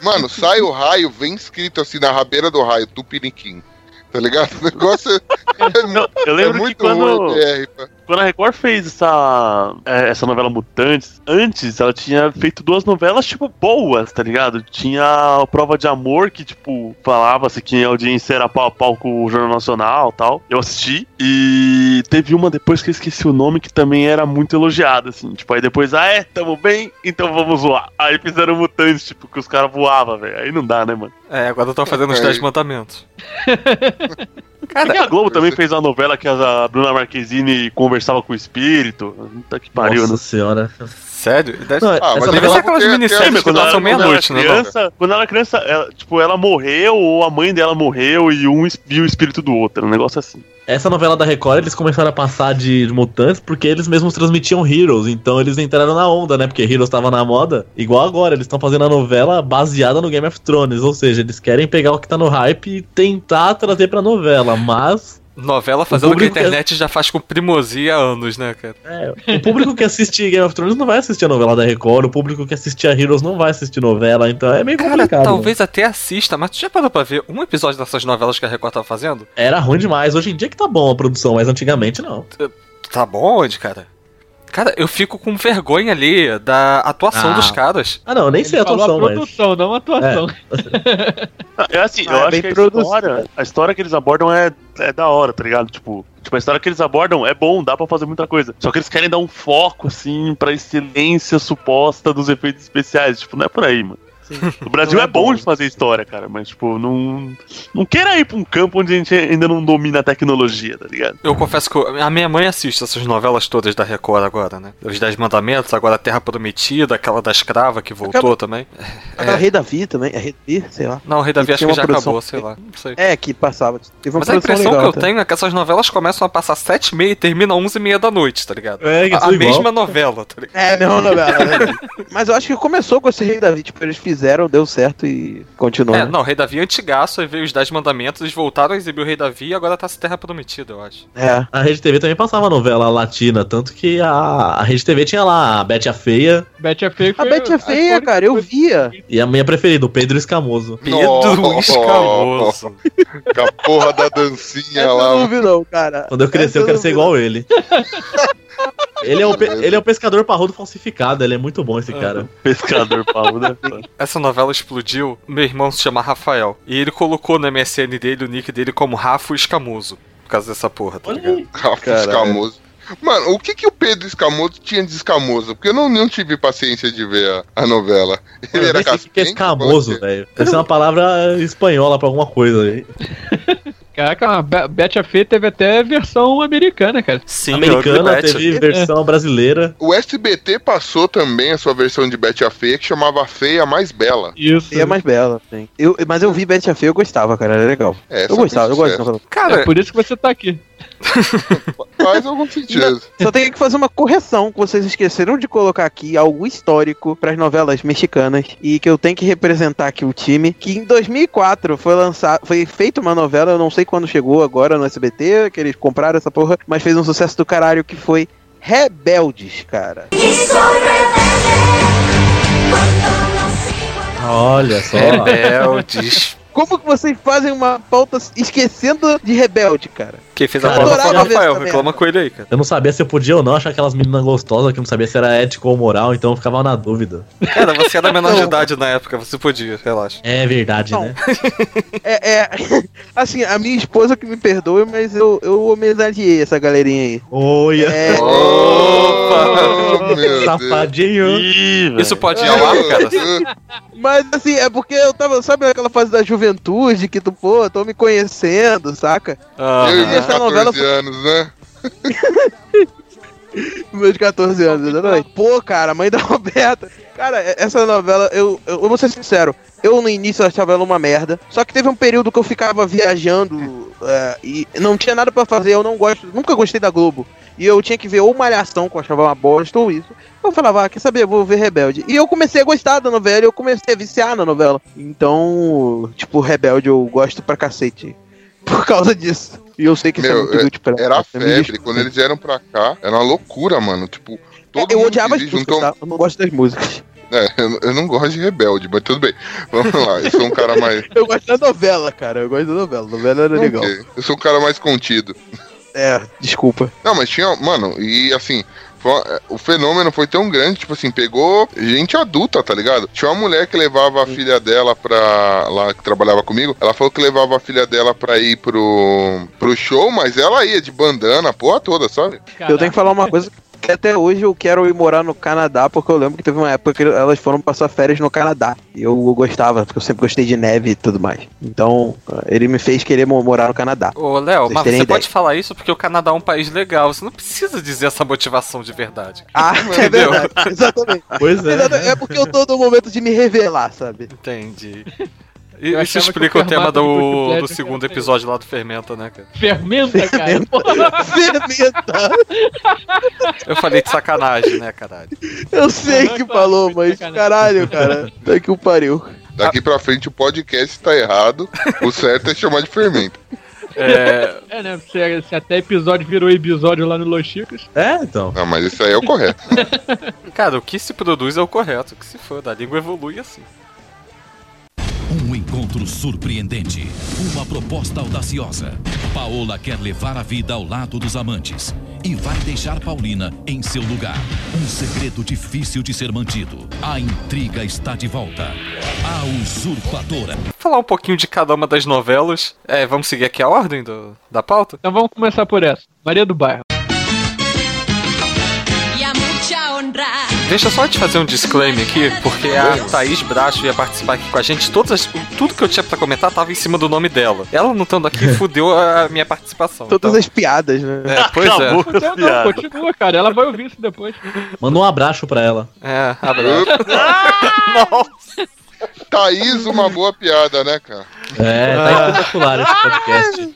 Mano, sai o raio, vem escrito assim na rabeira do raio, Tupiniquim. Tá ligado? O negócio é, é, Não, eu é lembro que muito quando, ruim, BR, pá. Quando a Record fez essa, é, essa novela Mutantes, antes ela tinha feito duas novelas, tipo, boas, tá ligado? Tinha a Prova de Amor, que, tipo, falava-se que a audiência era pau a pau com o Jornal Nacional e tal. Eu assisti. E teve uma depois que eu esqueci o nome, que também era muito elogiada, assim. Tipo, aí depois, ah, é, tamo bem, então vamos voar. Aí fizeram Mutantes, tipo, que os caras voavam, velho. Aí não dá, né, mano? É, agora eu tô fazendo os É. 10 mandamentos. Porque a Globo também fez uma novela que a Bruna Marquezine conversava com o espírito. Puta que pariu, Nossa né? senhora. Sério? Deve, Não, Ah, essa novela- ser aquelas minisséries que quando ela, passam meia-noite, era né? Quando ela era criança, ela, tipo, ela morreu ou a mãe dela morreu e um viu o espírito do outro. Um negócio assim. Essa novela da Record, eles começaram a passar de mutantes porque eles mesmos transmitiam Heroes. Então eles entraram na onda, né? Porque Heroes tava na moda. Igual agora, eles estão fazendo a novela baseada no Game of Thrones. Ou seja, eles querem pegar o que tá no hype e tentar trazer pra novela. Mas Novela fazendo o que a internet já faz com primosia há anos, né, cara? É, o público que assiste Game of Thrones não vai assistir a novela da Record, o público que assiste a Heroes não vai assistir novela, então é meio Cara, complicado. talvez até assista, mas tu já parou pra ver um episódio dessas novelas que a Record tava fazendo? Era ruim demais. Hoje em dia que tá bom a produção, mas antigamente não. Tá bom onde, cara? Cara, eu fico com vergonha ali da atuação Ah. dos caras. Ah, não, nem sei a Falou atuação, a mas. produção, não a atuação. É assim, Ah, eu é acho que a produzido. história, a história que eles abordam é, é da hora, tá ligado? Tipo, tipo, a história que eles abordam é bom, dá pra fazer muita coisa. Só que eles querem dar um foco, assim, pra excelência suposta dos efeitos especiais. Tipo, não é por aí, mano. O Brasil é, é bom bom. de fazer história, cara, mas, tipo, não. Não queira ir pra um campo onde a gente ainda não domina a tecnologia, tá ligado? Eu confesso que eu- a minha mãe assiste essas novelas todas da Record agora, né? Os Dez Mandamentos, agora a Terra Prometida, aquela da escrava que voltou Acaba- também. Aquela Rei Davi também, é Rei Davi, sei lá. Não, o Rei Davi acho que já produção- acabou, sei lá. Não sei. É, que passava. Teve uma Mas a impressão legal, que eu tá? tenho é que essas novelas começam a passar sete e meia e terminam onze e meia da noite, tá ligado? É, que a a igual. mesma novela, tá ligado? É, não, novela. né? Mas eu acho que começou com esse Rei Davi, tipo, eles fizeram, deu certo e continuou. É, né? não, o Rei Davi é antigaço, aí veio os Dez Mandamentos, eles voltaram a exibir o Rei Davi e agora tá se Terra Prometida, eu acho. É. A Rede TV também passava novela latina, tanto que a, a Rede TV tinha lá a Betty a Feia Betty é feia. A Beth é feia, cara, eu via. e a minha preferida, o Pedro Escamoso. Pedro Nossa. Escamoso. Com a porra da dancinha Essa eu lá. não vi, não, cara. Quando eu crescer, Essa eu quero ser igual ele. Ele é, o ele é o pescador parrudo falsificado, ele é muito bom esse cara. Pescador pau, né? Essa novela explodiu, meu irmão se chama Rafael. E ele colocou no MSN dele o nick dele como Rafa Escamoso. Por causa dessa porra, tá ligado? Rafa Caralho. Escamoso. Mano, o que que o Pedro Escamoso tinha de escamoso? Porque eu não, não tive paciência de ver a, a novela. Ele Eu era o que que é escamoso, velho. Deve ser uma palavra espanhola pra alguma coisa. aí. Caraca, a Be- Betty a Feia teve até versão americana, cara. Sim, Americana, Betty. teve versão brasileira. O SBT passou também a sua versão de Betty a Feia, que chamava Feia Mais Bela. Isso. É mais bela, sim. Eu, mas eu vi Betty a Feia, eu gostava, cara, era legal. É, eu gostava, eu novela. Cara, É por isso que você tá aqui. Faz algum sentido. Só tenho que fazer uma correção, que vocês esqueceram de colocar aqui algo histórico para as novelas mexicanas e que eu tenho que representar aqui o time, que em 2004 foi lançado, foi feita uma novela, eu não sei quando chegou agora no SBT, que eles compraram essa porra, mas fez um sucesso do caralho que foi Rebeldes, cara. Olha só. Rebeldes. Como que vocês fazem uma pauta esquecendo de Rebelde, cara? Quem fez a Cara, pauta foi o Rafael, reclama com ele aí, cara. Eu não sabia se eu podia ou não achar aquelas meninas gostosas que eu não sabia se era ético ou moral, então eu ficava na dúvida. Cara, você era menor de idade na época, você podia, relaxa. É verdade, Não. né? É, é, assim, a minha esposa que me perdoe, mas eu, eu homenageei essa galerinha aí. Olha, É, Oh, meu Deus. safadinho. Ih. Isso pode ir ao ar, cara? Mas assim, é porque eu tava, sabe aquela fase da juventude que tu, pô, tô me conhecendo, saca? Ah, Eu e meus Essa 14 novela anos, né? Meus 14 anos, exatamente. Pô, cara, mãe da Roberta. Cara, essa novela, eu, eu, eu vou ser sincero, eu no início achava ela uma merda. Só que teve um período que eu ficava viajando é, e não tinha nada pra fazer. Eu não gosto, nunca gostei da Globo. E eu tinha que ver ou Malhação, que eu achava uma bosta, ou isso. Eu falava, ah, quer saber, vou ver Rebelde. E eu comecei a gostar da novela, e eu comecei a viciar na novela. Então, tipo, Rebelde eu gosto pra cacete. Por causa disso. E eu sei que isso é Meu, muito útil pra Era a pra mim. febre. Quando eles vieram pra cá, era uma loucura, mano. Tipo, todo Eu mundo odiava as músicas, tá? Eu não gosto das músicas. É, eu, eu não gosto de rebelde, mas tudo bem. Vamos lá, eu sou um cara mais. Eu gosto da novela, cara. Eu gosto da novela. A novela era legal. Ok, Eu sou um cara mais contido. É, desculpa. Não, mas tinha. Mano, e assim. É, o fenômeno foi tão grande, tipo assim, pegou gente adulta, tá ligado? Tinha uma mulher que levava a filha dela pra. lá que trabalhava comigo. Ela falou que levava a filha dela pra ir pro, pro show, mas ela ia de bandana, a porra toda, sabe? Eu tenho que falar uma coisa até hoje eu quero ir morar no Canadá, porque eu lembro que teve uma época que elas foram passar férias no Canadá. E eu gostava, porque eu sempre gostei de neve e tudo mais. Então, ele me fez querer mo- morar no Canadá. Ô, Léo, mas você ideia. pode falar isso porque o Canadá é um país legal. Você não precisa dizer essa motivação de verdade. Ah, é Entendeu? verdade. Exatamente. Pois é. Exatamente. É porque eu tô no momento de me revelar, sabe? Entendi. E isso explica o o tema do do, do segundo feio. episódio lá do Fermenta, né, cara? Fermenta, cara. Fermenta. Eu falei de sacanagem, né, caralho? Eu sei Aham, que falou, mas caralho, cara. Tá que o pariu. Daqui pra frente o podcast tá errado. O certo é chamar de fermento. É, É, né? Se, se até episódio virou episódio lá no Los Chicos. É, então. Não, mas isso aí é o correto. cara, o que se produz é o correto. O que se for, a língua evolui assim. Um encontro surpreendente. Uma proposta audaciosa. Paola quer levar a vida ao lado dos amantes e vai deixar Paulina em seu lugar. Um segredo difícil de ser mantido. A intriga está de volta. A usurpadora. Falar um pouquinho de cada uma das novelas. É, vamos seguir aqui a ordem do, da pauta? Então vamos começar por essa. Maria do Bairro. Deixa eu só te fazer um disclaimer aqui, porque a Thaís Bracho ia participar aqui com a gente. Todas, as- tudo que eu tinha pra comentar tava em cima do nome dela. Ela não estando aqui fudeu a minha participação. Todas então- as piadas, né? É, pois Acabou é. com as Não, continua, cara. Ela vai ouvir isso depois. Manda um abraço pra ela. É, abraço. Nossa. Thaís, uma boa piada, né, cara? É, tá espetacular esse podcast.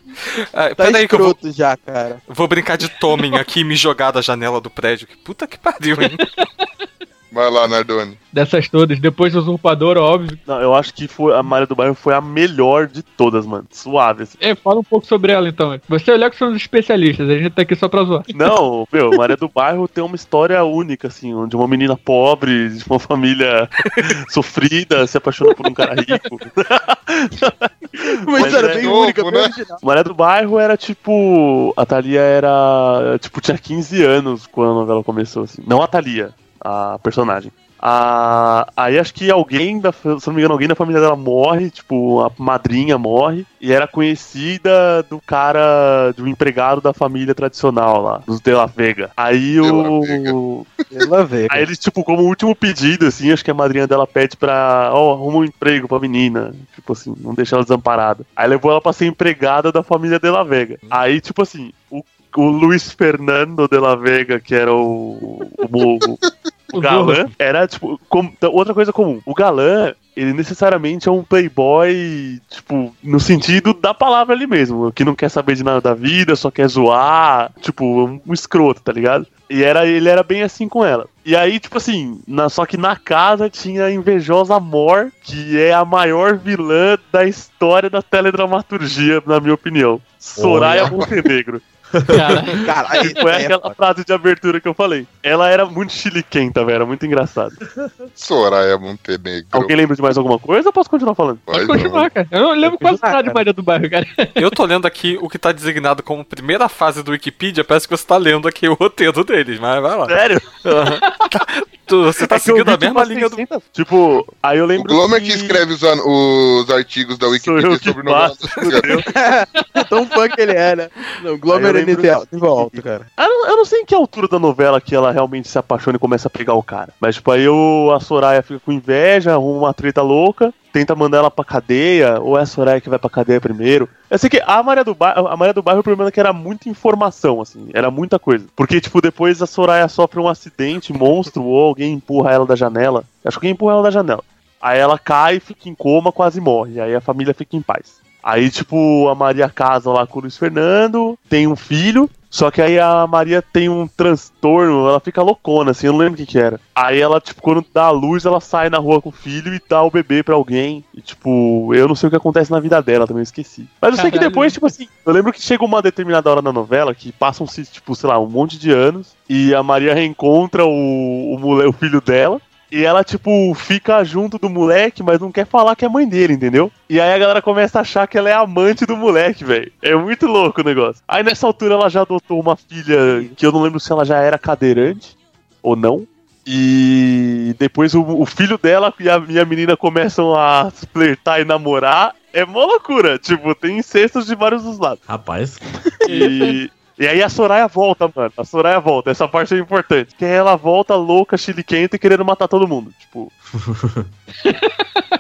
Ah, Tá peraí que eu vou, já, cara. vou brincar de Tommen aqui e me jogar da janela do prédio. Que puta que pariu, hein? Vai lá, Nardoni. Dessas todas. Depois do Usurpador, óbvio. Não, eu acho que foi, a Maria do Bairro foi a melhor de todas, mano. Suave, assim. É, fala um pouco sobre ela então. Você e o Leco são os especialistas, a gente tá aqui só pra zoar. Não, meu, Maria do Bairro tem uma história única, assim, onde uma menina pobre, de uma família sofrida, se apaixona por um cara rico. Uma Mas história é bem novo, única, né? Maria do Bairro era tipo. A Thalia era. Tipo, tinha 15 anos quando a novela começou, assim. Não a Thalia, a personagem. A... Aí acho que alguém, da, se não me engano, alguém da família dela morre, tipo, a madrinha morre, e era conhecida do cara, do empregado da família tradicional lá, dos De La Vega. Aí De La o. Vê. Aí eles, tipo, como último pedido, assim, acho que a madrinha dela pede pra. Ó, arruma um emprego pra menina. Tipo assim, não deixa ela desamparada. Aí levou ela pra ser empregada da família de La Vega. Aí, tipo assim, o, o Luiz Fernando de La Vega, que era o. o, o- o galã, era, tipo, com- outra coisa comum. O galã, ele necessariamente é um playboy, tipo, no sentido da palavra ali mesmo, que não quer saber de nada da vida, só quer zoar, tipo, um, um escroto, tá ligado? E era, ele era bem assim com ela. E aí, tipo assim, na- só que na casa tinha a invejosa Mor, que é a maior vilã da história da teledramaturgia, na minha opinião. Soraya Olha. Montenegro. Cara, Caralho, Foi é aquela frase de abertura que eu falei. Ela era muito chiliquenta, velho, era muito engraçado. Soraya Montenegro. Alguém lembra de mais alguma coisa ou posso continuar falando? pode continuar, cara. Eu não lembro quase nada de. Maria do Bairro, cara. Eu tô lendo aqui o que tá designado como primeira fase do Wikipedia. Parece que você tá lendo aqui o roteiro deles, mas vai lá. Sério? Tu- você tá É que seguindo a mesma tipo, linha do. 600 Tipo, aí eu O lembro. Glomer que escreve os, an- os artigos da Wikipedia que sobre novelas. fudeu. Tão fã que ele é, né? Não, Glomer Aí eu lembro inicial, que- alto, cara. Eu não, eu não sei em que altura da novela que ela realmente se apaixona e começa a pegar o cara. Mas, tipo, aí eu, a Soraya fica com inveja, arruma uma treta louca, tenta mandar ela pra cadeia, ou é a Soraya que vai pra cadeia primeiro. Eu sei que a Maria do Bairro, a Maria do Bairro, o problema é que era muita informação, assim, era muita coisa. Porque, tipo, depois a Soraya sofre um acidente monstro, ou alguém empurra ela da janela. Acho que alguém empurra ela da janela. Aí ela cai, fica em coma, quase morre. Aí a família fica em paz. Aí, tipo, a Maria casa lá com o Luiz Fernando, tem um filho, só que aí a Maria tem um transtorno, ela fica loucona, assim, eu não lembro o que que era. Aí ela, tipo, quando dá a luz, ela sai na rua com o filho e dá o bebê pra alguém. E, tipo, eu não sei o que acontece na vida dela, também eu esqueci. Mas eu sei que Caralho. depois, tipo assim, eu lembro que chega uma determinada hora na novela que passam-se, tipo, sei lá, um monte de anos e a Maria reencontra o, o, mole- o filho dela. E ela, tipo, fica junto do moleque, mas não quer falar que é mãe dele, entendeu? E aí a galera começa a achar que ela é amante do moleque, velho. É muito louco o negócio. Aí nessa altura ela já adotou uma filha que eu não lembro se ela já era cadeirante ou não. E depois o, o filho dela e a minha menina começam a flertar e namorar. É mó loucura. Tipo, tem incestos de vários dos lados. Rapaz, E, e aí a Soraya volta, mano. A Soraya volta. Essa parte é importante. Que aí ela volta louca, chiliquenta e querendo matar todo mundo. Tipo.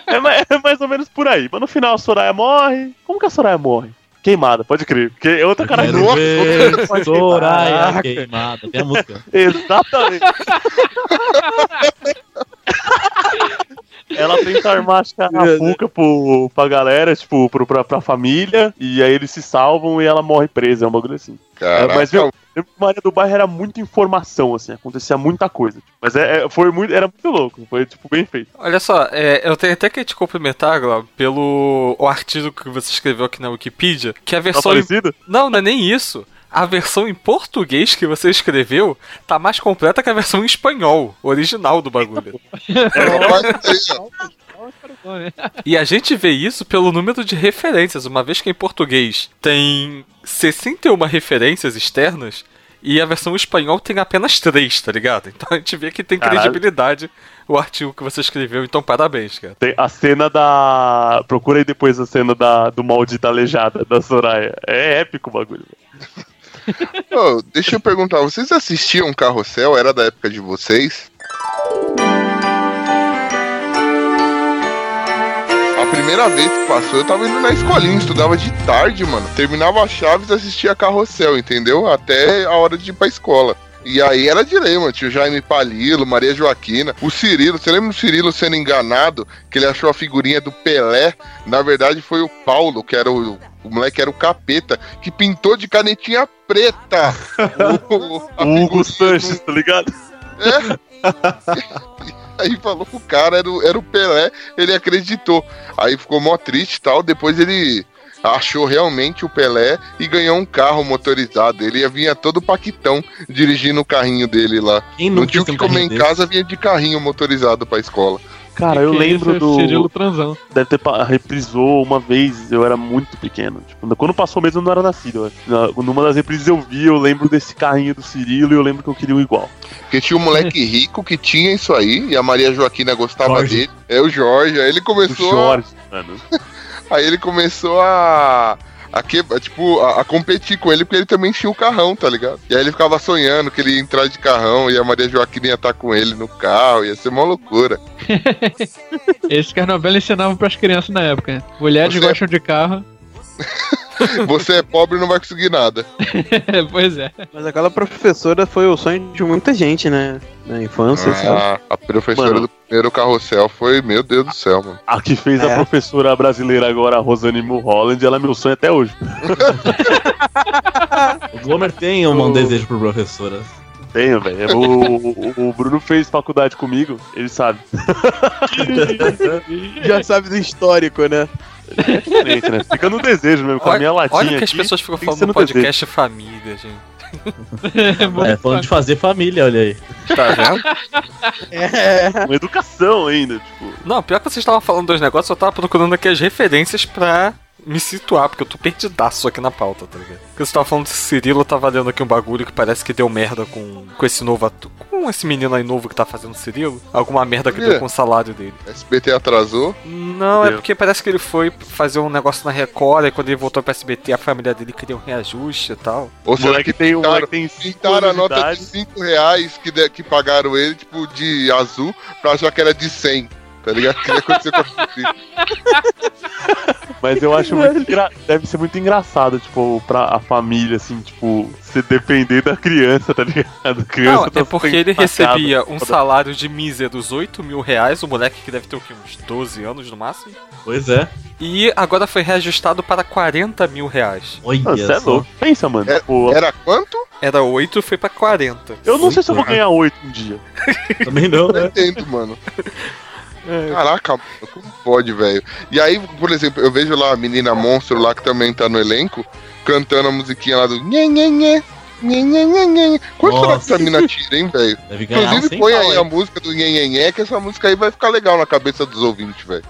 é, mais, é mais ou menos por aí. Mas no final a Soraya morre. Como que a Soraya morre? Queimada, pode crer. Porque é outra cara outra- Soraya queimada. Tem a música. Exatamente. ela tenta armar a Fuca pro, pra galera, tipo, pro, pra, pra família, e aí eles se salvam e ela morre presa, é um bagulho assim. Caraca. É, mas viu, lembro que Maria do Bairro era muita informação, assim, acontecia muita coisa. tipo, mas é, é- foi muito, era muito louco, foi tipo bem feito. Olha só, é, eu tenho até que te cumprimentar, Glauber, pelo o artigo que você escreveu aqui na Wikipedia, que a versão. em- parecido? Não, não é nem isso. A versão em português que você escreveu tá mais completa que a versão em espanhol, original do bagulho. E a gente vê isso pelo número de referências, uma vez que em português tem 61 referências externas e a versão em espanhol tem apenas 3, tá ligado? Então a gente vê que tem Caralho. credibilidade o artigo que você escreveu, então parabéns, cara. Tem a cena da. Procura aí depois a cena da, do maldita aleijada da Soraya. É épico o bagulho. Ô, deixa eu perguntar, vocês assistiam Carrossel? Era da época de vocês? A primeira vez que passou, eu tava indo na escolinha, estudava de tarde, mano. Terminava as chaves assistia Carrossel, entendeu? Até a hora de ir pra escola. E aí era de lei, mano. Tinha o Jaime Palilo, Maria Joaquina, o Cirilo. Você lembra do Cirilo sendo enganado? Que ele achou a figurinha do Pelé. Na verdade, foi o Paulo, que era o. O moleque era o capeta, que pintou de canetinha preta. o, Hugo Sanches, tá ligado? Aí falou que o cara era o, era o Pelé, ele acreditou. Aí ficou mó triste e tal. Depois ele achou realmente o Pelé e ganhou um carro motorizado. Ele ia vinha todo paquitão dirigindo o carrinho dele lá. Quem Não tinha o que comer em casa, vinha de carrinho motorizado pra escola. Cara, eu lembro é do. Cirilo Transão. Deve ter reprisou uma vez, eu era muito pequeno. Tipo, quando passou mesmo eu não era nascido. Na- Numa das reprises eu vi, eu lembro desse carrinho do Cirilo e eu lembro que eu queria um igual. Porque tinha um moleque rico que tinha isso aí, e a Maria Joaquina gostava Jorge. dele. É o Jorge. Aí ele começou. a- Jorge, mano. Aí ele começou a. A, que, tipo, a, a competir com ele porque ele também tinha o carrão, tá ligado? E aí ele ficava sonhando que ele ia entrar de carrão e a Maria Joaquina ia estar com ele no carro, ia ser uma loucura. Esse que as novelas ensinavam pras crianças na época. Mulheres Você- gostam de carro. Você é pobre e não vai conseguir nada. pois é. Mas aquela professora foi o sonho de muita gente, né? Na infância, sabe? Ah, a professora Mano. do primeiro carrossel foi, meu Deus do céu, mano. A que fez É. a professora brasileira agora, a Rosane Mulholland, ela é meu sonho até hoje. O Glomer tem um, um desejo por professora. Tenho, velho. O, o- o Bruno fez faculdade comigo, ele sabe. Já sabe do histórico, né? É diferente, né? Fica no desejo mesmo, com a minha Olha, latinha. olha o que as aqui, pessoas ficam falando no podcast família, gente. É, falando de fazer família, olha aí. Tá vendo? É. Com educação ainda, tipo. Não, pior que vocês estavam falando dos negócios, eu tava procurando aqui as referências pra me situar, porque eu tô perdidaço aqui na pauta, tá ligado? Porque você tava falando desse Cirilo, eu tava lendo aqui um bagulho que parece que deu merda com, com esse novo ator, com esse menino aí novo que tá fazendo Cirilo. Alguma merda que deu com o salário dele. SBT atrasou. Não, é porque parece que ele foi fazer um negócio na Record, e quando ele voltou pra SBT, a família dele queria um reajuste e tal. Ou será moleque que tem, moleque tem cinco pintaram a de nota de 5 reais que, de- que pagaram ele, tipo, de azul, pra achar que era de 100. Tá ligado? Que ia acontecer com a Xuxa. Mas eu acho muito engra... deve ser muito engraçado, tipo, pra a família, assim, tipo, se depender da criança, tá ligado? A criança Não, tá é porque ele recebia um salário de míseros 8 mil reais, o moleque que deve ter o quê? Uns 12 anos no máximo. Pois é. E agora foi reajustado para 40 mil reais. Olha Ah, Você é louco. Pensa, mano. É- tipo, Era quanto? Era 8 foi pra 40. eu não sei se eu vou ganhar oito um dia. Também não, Não né? entendo, mano. Caraca, como pode, velho? E aí, por exemplo, eu vejo lá a menina monstro lá que também tá no elenco, cantando a musiquinha lá do nhê, nhê, nhê, nhê, nhê, nhê, nhê. Quanto será que essa mina tira, hein, velho? Um Inclusive, põe aí a música do nhê, nhê, nhê, que essa música aí vai ficar legal na cabeça dos ouvintes, velho.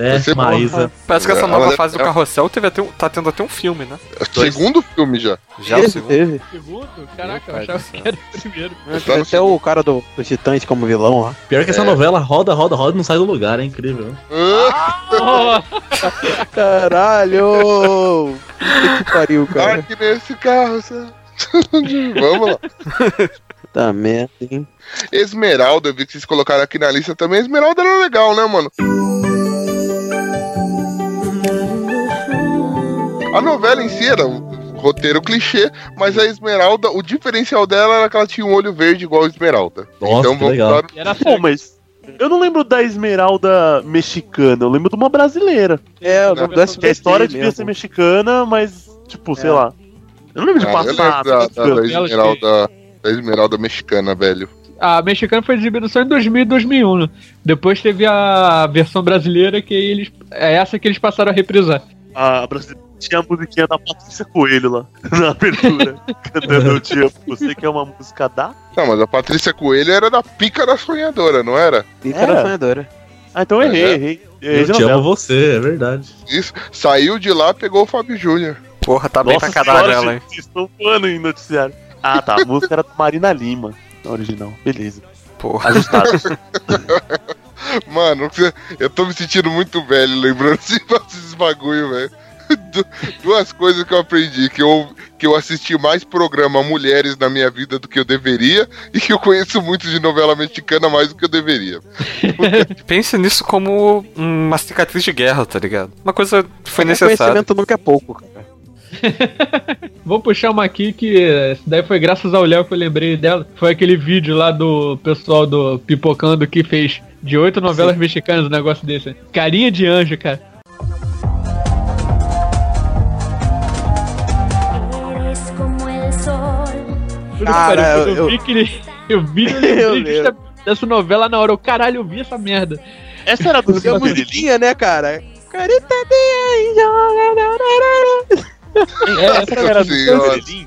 É, bom. Maísa. Parece que essa É, nova ela- fase do carrossel teve até um- tá tendo até um filme, né? Segundo filme já. Já o Teve, segundo. teve. Segundo? Caraca, eu achava que era o primeiro. Né, Tá até o cara do, do Titãs como vilão lá. Pior que essa É. novela roda, roda, roda e não sai do lugar, é incrível. Ah, Caralho! Que pariu, cara. Aqui nesse carro, sabe? Vamos lá. Tá merda, hein? Esmeralda, eu vi que vocês colocaram aqui na lista também. Esmeralda era legal, né, mano? A novela em si era um roteiro clichê, mas a Esmeralda, o diferencial dela era que ela tinha um olho verde igual a Esmeralda. Nossa, então que vamos legal. dar- Era Pô, mas eu não lembro da Esmeralda mexicana, eu lembro de uma brasileira. É, o nome nome do SBT a história devia ser mexicana, mas, tipo, sei É. lá. Eu não lembro de Ah, eu lembro passar. da, da, da Esmeralda, da Esmeralda mexicana, velho. A mexicana foi exibida só em 2000 e 2001, né? Depois teve a versão brasileira que eles. É essa que eles passaram a reprisar. A brasileira tinha a musiquinha da Patrícia Coelho lá, na abertura. cantando Eu Te Amo. Você que é uma música da. Não, mas a Patrícia Coelho era da pica da sonhadora, não era? Pica Era? da sonhadora. Ah, então eu errei, É. errei. errei Eu de te amo você, é verdade. Isso. Saiu de lá, pegou o Fábio Júnior. Porra, tá bem Nossa pra caralho ela, hein? estão voando em noticiário. Ah, tá. A música era Marina Lima, na original. Beleza. Porra. Ajustado. Mano, eu tô me sentindo muito velho lembrando desses bagulho, velho. Du- Duas coisas que eu aprendi, que eu, que eu assisti mais programa mulheres na minha vida do que eu deveria, e que eu conheço muito de novela mexicana mais do que eu deveria. Pense nisso como uma cicatriz de guerra, tá ligado? Uma coisa que foi É, necessária. Conhecimento nunca é pouco, cara. Vou puxar uma aqui que. Esse daí foi graças ao Léo que eu lembrei dela. Foi aquele vídeo lá do pessoal do Pipocando que fez de oito novelas mexicanas um negócio desse. Carinha de anjo, cara. Que Cara, eu- eu, vi que ele. Eu vi, lembro. justa- dessa novela na hora. Eu, caralho, eu vi essa merda. Essa era do a musiquinha, né, cara? Carita de anjo. É, essa era?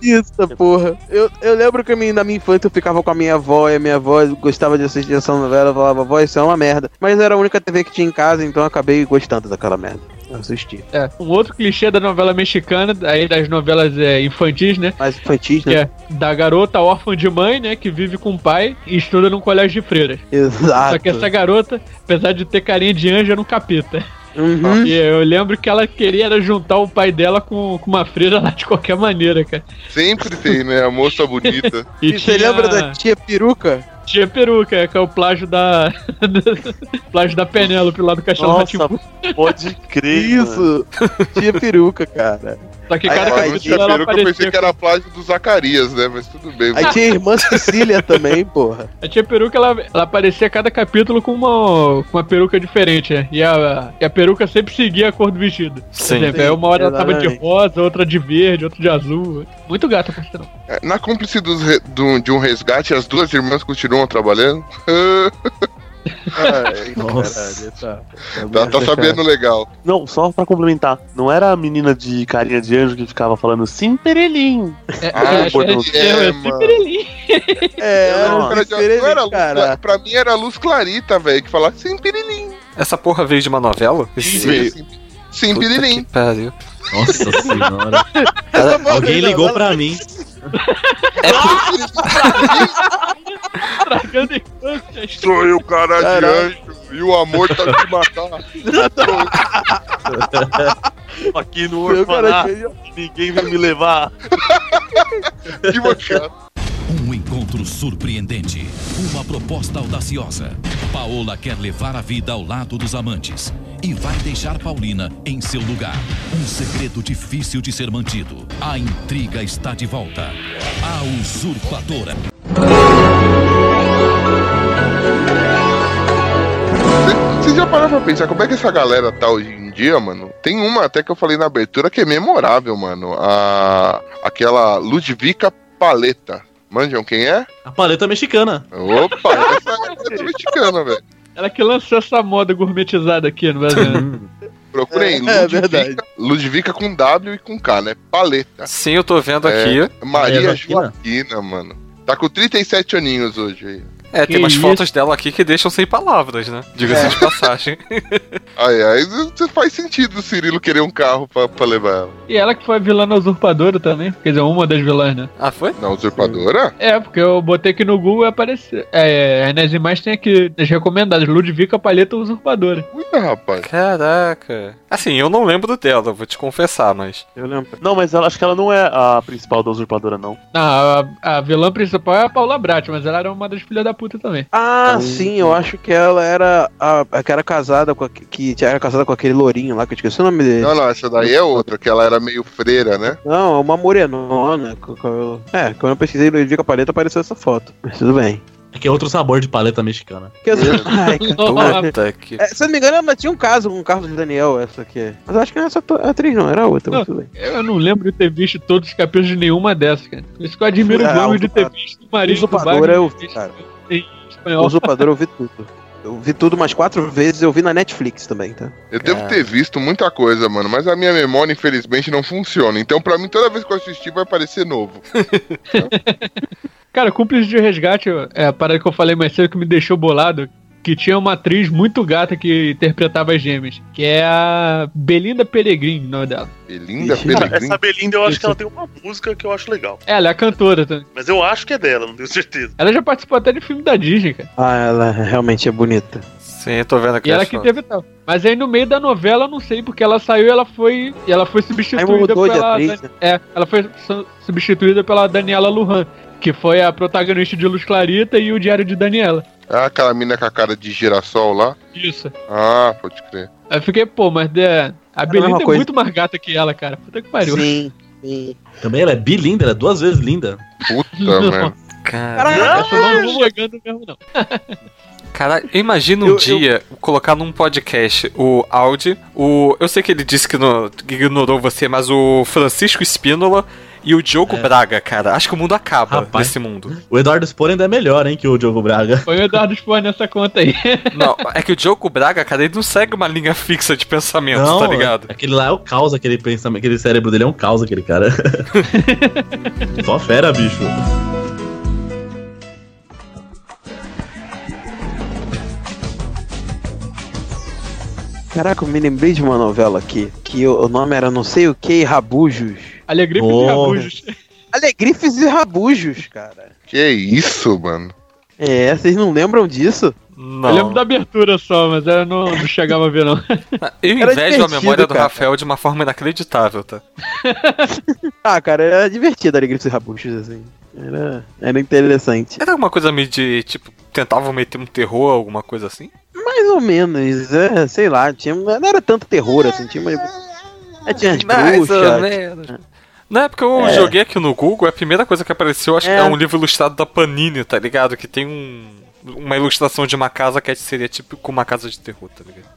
Isso, porra. Eu, eu lembro que a minha- na minha infância eu ficava com a minha avó e a minha avó gostava de assistir essa novela. Eu falava, avó, isso é uma merda. Mas era a única TV que tinha em casa, então eu acabei gostando daquela merda. Eu assisti. É, um outro clichê da novela mexicana, aí das novelas é, infantis, né? Mais infantis, Que né? é da garota órfã de mãe, né? Que vive com o pai e estuda num colégio de freiras. Exato. Só que essa garota, apesar de ter carinha de anjo, era um capeta. Uhum. E eu lembro que ela queria era juntar o pai dela com, com uma freira lá de qualquer maneira, cara. Sempre tem, né? A moça bonita. E E você tinha- lembra da tia peruca? Tinha peruca, que é o plágio da. plágio da Penélope lá do Castelo Nossa, pode crer. mano. Isso! tia peruca, cara. Só que Aí- cada aí Mas tinha capítulo ela peruca, eu pensei que era a plágio do Zacarias, né? Mas tudo bem. Aí tinha a irmã Cecília também, porra. A tia peruca, ela, ela aparecia a cada capítulo com uma, com uma peruca diferente, né? E a, e a peruca sempre seguia a cor do vestido. Por Sim. exemplo, aí uma hora ela tava de rosa, outra de verde, outra de azul. Muito gata, por sinal. É, Na cúmplice dos do- de um resgate, as duas irmãs continuam trabalhando. Ai, Nossa. caralho, tá. tá, tá sabendo legal. Não, só pra complementar. Não era a menina de carinha de anjo que ficava falando sim, perelim. É, Ah, é, é, é, é, é, é. É, Não, era de- não era luz, cara. pra mim era luz clarita, velho, que falava sim, pirilim. Essa porra veio de uma novela? Sim, sim, sim, Puta pirilim. que pariu. Nossa senhora. Alguém ligou pra mim. Tragando infância. Sou eu, cara de anjo, e o amor tá te matar. Aqui no orfanato, ninguém vai me levar. que mochado. Um encontro surpreendente. Uma proposta audaciosa. Paola quer levar a vida ao lado dos amantes e vai deixar Paulina em seu lugar. Um segredo difícil de ser mantido. A intriga está de volta. A usurpadora. Vocês já pararam pra pensar como é que essa galera tá hoje em dia, mano? Tem uma até que eu falei na abertura que é memorável, mano. A... Aquela Ludvika Paleta. Manjam quem é? A paleta mexicana. Opa, essa é mexicana, velho. Ela que lançou essa moda gourmetizada aqui no Brasil. Procurem É, é Ludvika, verdade. Ludvika com W e com K, né? Paleta. Sim, eu tô vendo É, aqui. Maria Joaquina. Joaquina, mano. Tá com 37 aninhos hoje aí. É, Que tem umas isso? fotos dela aqui que deixam sem palavras, né? Diga-se de passagem. Aí, aí faz sentido o Cirilo querer um carro pra, pra levar ela. E ela que foi a vilã na usurpadora também. Quer dizer, uma das vilãs, né? Ah, foi? Na usurpadora? É, porque eu botei aqui no Google e apareceu. É, aí nas imagens tem aqui, nas recomendadas, Ludwika Paleta Usurpadora. Ué, rapaz. Caraca. Assim, eu não lembro dela, vou te confessar, mas. Eu lembro. Não, mas ela, acho que ela não é a principal da usurpadora, não. Não, a, a vilã principal é a Paula Brat, mas ela era uma das filhas da puta também. Ah, sim, eu acho que ela era a, a que era casada com a, que era casada com aquele lourinho lá, que eu esqueci o nome dele. Não, não, essa daí é outra, que ela era meio freira, né? Não, é uma morenona. É, quando eu pesquisei Ludwika Paleta apareceu essa foto. Mas tudo bem. É que é outro sabor de paleta mexicana. Que eu- Ai. Puta que. É, se não me engano, ela tinha um caso com o Carlos Daniel, essa aqui. Mas acho que não é essa atriz, não, era outra, bem. Eu não lembro de ter visto todos os capítulos de nenhuma dessas, cara. Por isso que eu admiro Ah, muito de ter visto o marido do Wagner eu vi, cara. Em O espanhol. Usurpador eu vi tudo. Eu vi tudo umas quatro vezes, eu vi na Netflix também, tá? Eu devo ter visto muita coisa, mano, mas a minha memória, infelizmente, não funciona. Então, pra mim, toda vez que eu assistir, vai parecer novo. Cara, Cúmplice de Resgate é a parada que eu falei mais cedo que me deixou bolado. Que tinha uma atriz muito gata que interpretava as gêmeas. Que é a Belinda Pellegrini, o nome dela. Belinda Ixi. Pellegrini? essa Belinda eu acho Isso. que ela tem uma música que eu acho legal. Ela é a cantora também. Mas eu acho que é dela, não tenho certeza. Ela já participou até de filme da Disney, cara. Ah, ela realmente é bonita. Sim, eu tô vendo aqui. E ela que fotos. interpretava. Mas aí no meio da novela, eu não sei, porque ela saiu e ela foi. E ela foi substituída pela. atriz, né? É, ela foi su- substituída pela Daniela Lujan, que foi a protagonista de Luz Clarita e o Diário de Daniela. Ah, aquela mina com a cara de girassol lá? Isso. Ah, pode crer. Aí eu fiquei, pô, mas é, a Belinda é coisa. muito mais gata que ela, cara. Puta que pariu. Sim, sim. Também ela é bilinda, ela é duas vezes linda. Puta, Não. mano. Cara, Essa eu não vou negando mesmo, não. cara, imagina um Eu- eu- dia colocar num podcast o Audi, o. Eu sei que ele disse que, que ignorou você, mas o Francisco Espínola e o Diogo Braga, cara. Acho que o mundo acaba Rapaz. nesse mundo. O Eduardo Spor ainda é melhor, hein, que o Diogo Braga. Põe o Eduardo Spor nessa conta aí. Não, é que o Diogo Braga, cara, ele não segue uma linha fixa de pensamento, tá ligado? Aquele lá é o caos, aquele pensamento, aquele cérebro dele é um caos, aquele cara. Só fera, bicho. Caraca, eu me lembrei de uma novela aqui, que o nome era não sei o que, Rabujos. Alegrifes Oh. e Rabujos. Alegrifes e Rabujos, cara. Que isso, mano? É, vocês não lembram disso? Não. Eu lembro da abertura só, mas eu não, não chegava a ver, não. Eu invejo a memória do cara. Rafael de uma forma inacreditável, tá? Ah, cara, era divertido Alegrifes e Rabujos, assim. Era, era interessante. Era alguma coisa meio de, tipo, tentavam meter um terror, alguma coisa assim? Mais ou menos, é, sei lá, tinha, não era tanto terror, assim, tinha uma... É, tinha as Mais ou bruxas, menos. Não é porque eu É. joguei aqui no Google, a primeira coisa que apareceu, acho que É. é um livro ilustrado da Panini, tá ligado? Que tem um, uma ilustração de uma casa que seria tipo uma casa de terror, tá ligado?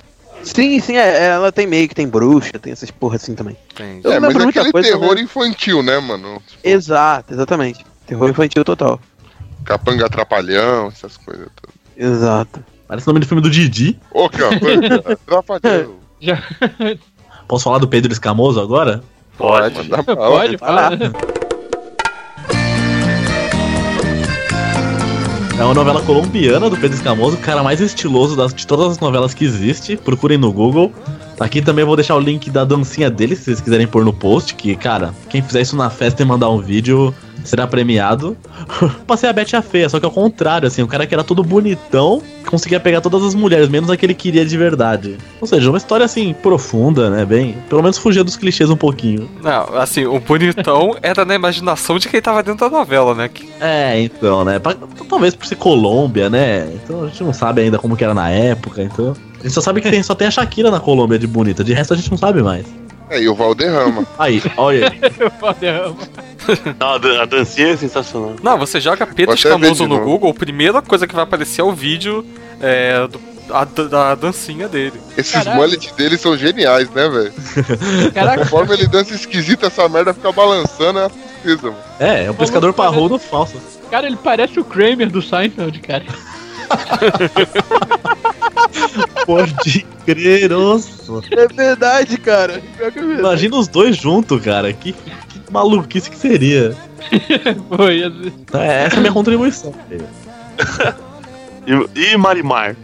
Sim, sim, é, ela tem meio que tem bruxa, tem essas porra assim também. Entendi. Eu é, mas é muita aquele coisa, terror né? infantil, né, mano? Exato, exatamente. Terror infantil total. Capanga atrapalhão, essas coisas todas. Exato. Parece o nome do filme do Didi. Ô, capanga, atrapalhão. Já... Posso falar do Pedro Escamoso agora? Pode. Mandar pra Pode, lá. fala. É uma novela colombiana do Pedro Escamoso, o cara mais estiloso das- de todas as novelas que existe. Procurem no Google. Aqui também vou deixar o link da dancinha dele, se vocês quiserem pôr no post. Que, cara, quem fizer isso na festa e mandar um vídeo será premiado. Passei a Bete a feia, só que ao contrário, assim, o cara que era todo bonitão conseguia pegar todas as mulheres, menos a que ele queria de verdade. Ou seja, uma história assim, profunda, né? Bem, pelo menos fugia dos clichês um pouquinho. Não, assim, o bonitão era na imaginação de quem tava dentro da novela, né? Que- É, então, né? Talvez por ser Colômbia, né? Então a gente não sabe ainda como que era na época, então. A gente só sabe que tem, só tem a Shakira na Colômbia de bonita, de resto a gente não sabe mais. É, e o Valderrama. Aí, olha aí. Valderrama. Não, a, dan- a dancinha é sensacional. Não, você joga Pedro Escamoso no. Google, a primeira coisa que vai aparecer é o vídeo é, do- a- da dancinha dele. Esses mullets dele são geniais, né, velho? Conforme ele dança esquisito, essa merda fica balançando, é mano. É, é um pescador parrudo falso. cara, ele parece o Kramer do Seinfeld, cara. Pode crer, nossa. É verdade, cara. Pior que é verdade. Imagina os dois juntos, cara. Que, que maluquice que seria. Foi, assim. É, essa é a minha contribuição. E, e Marimar.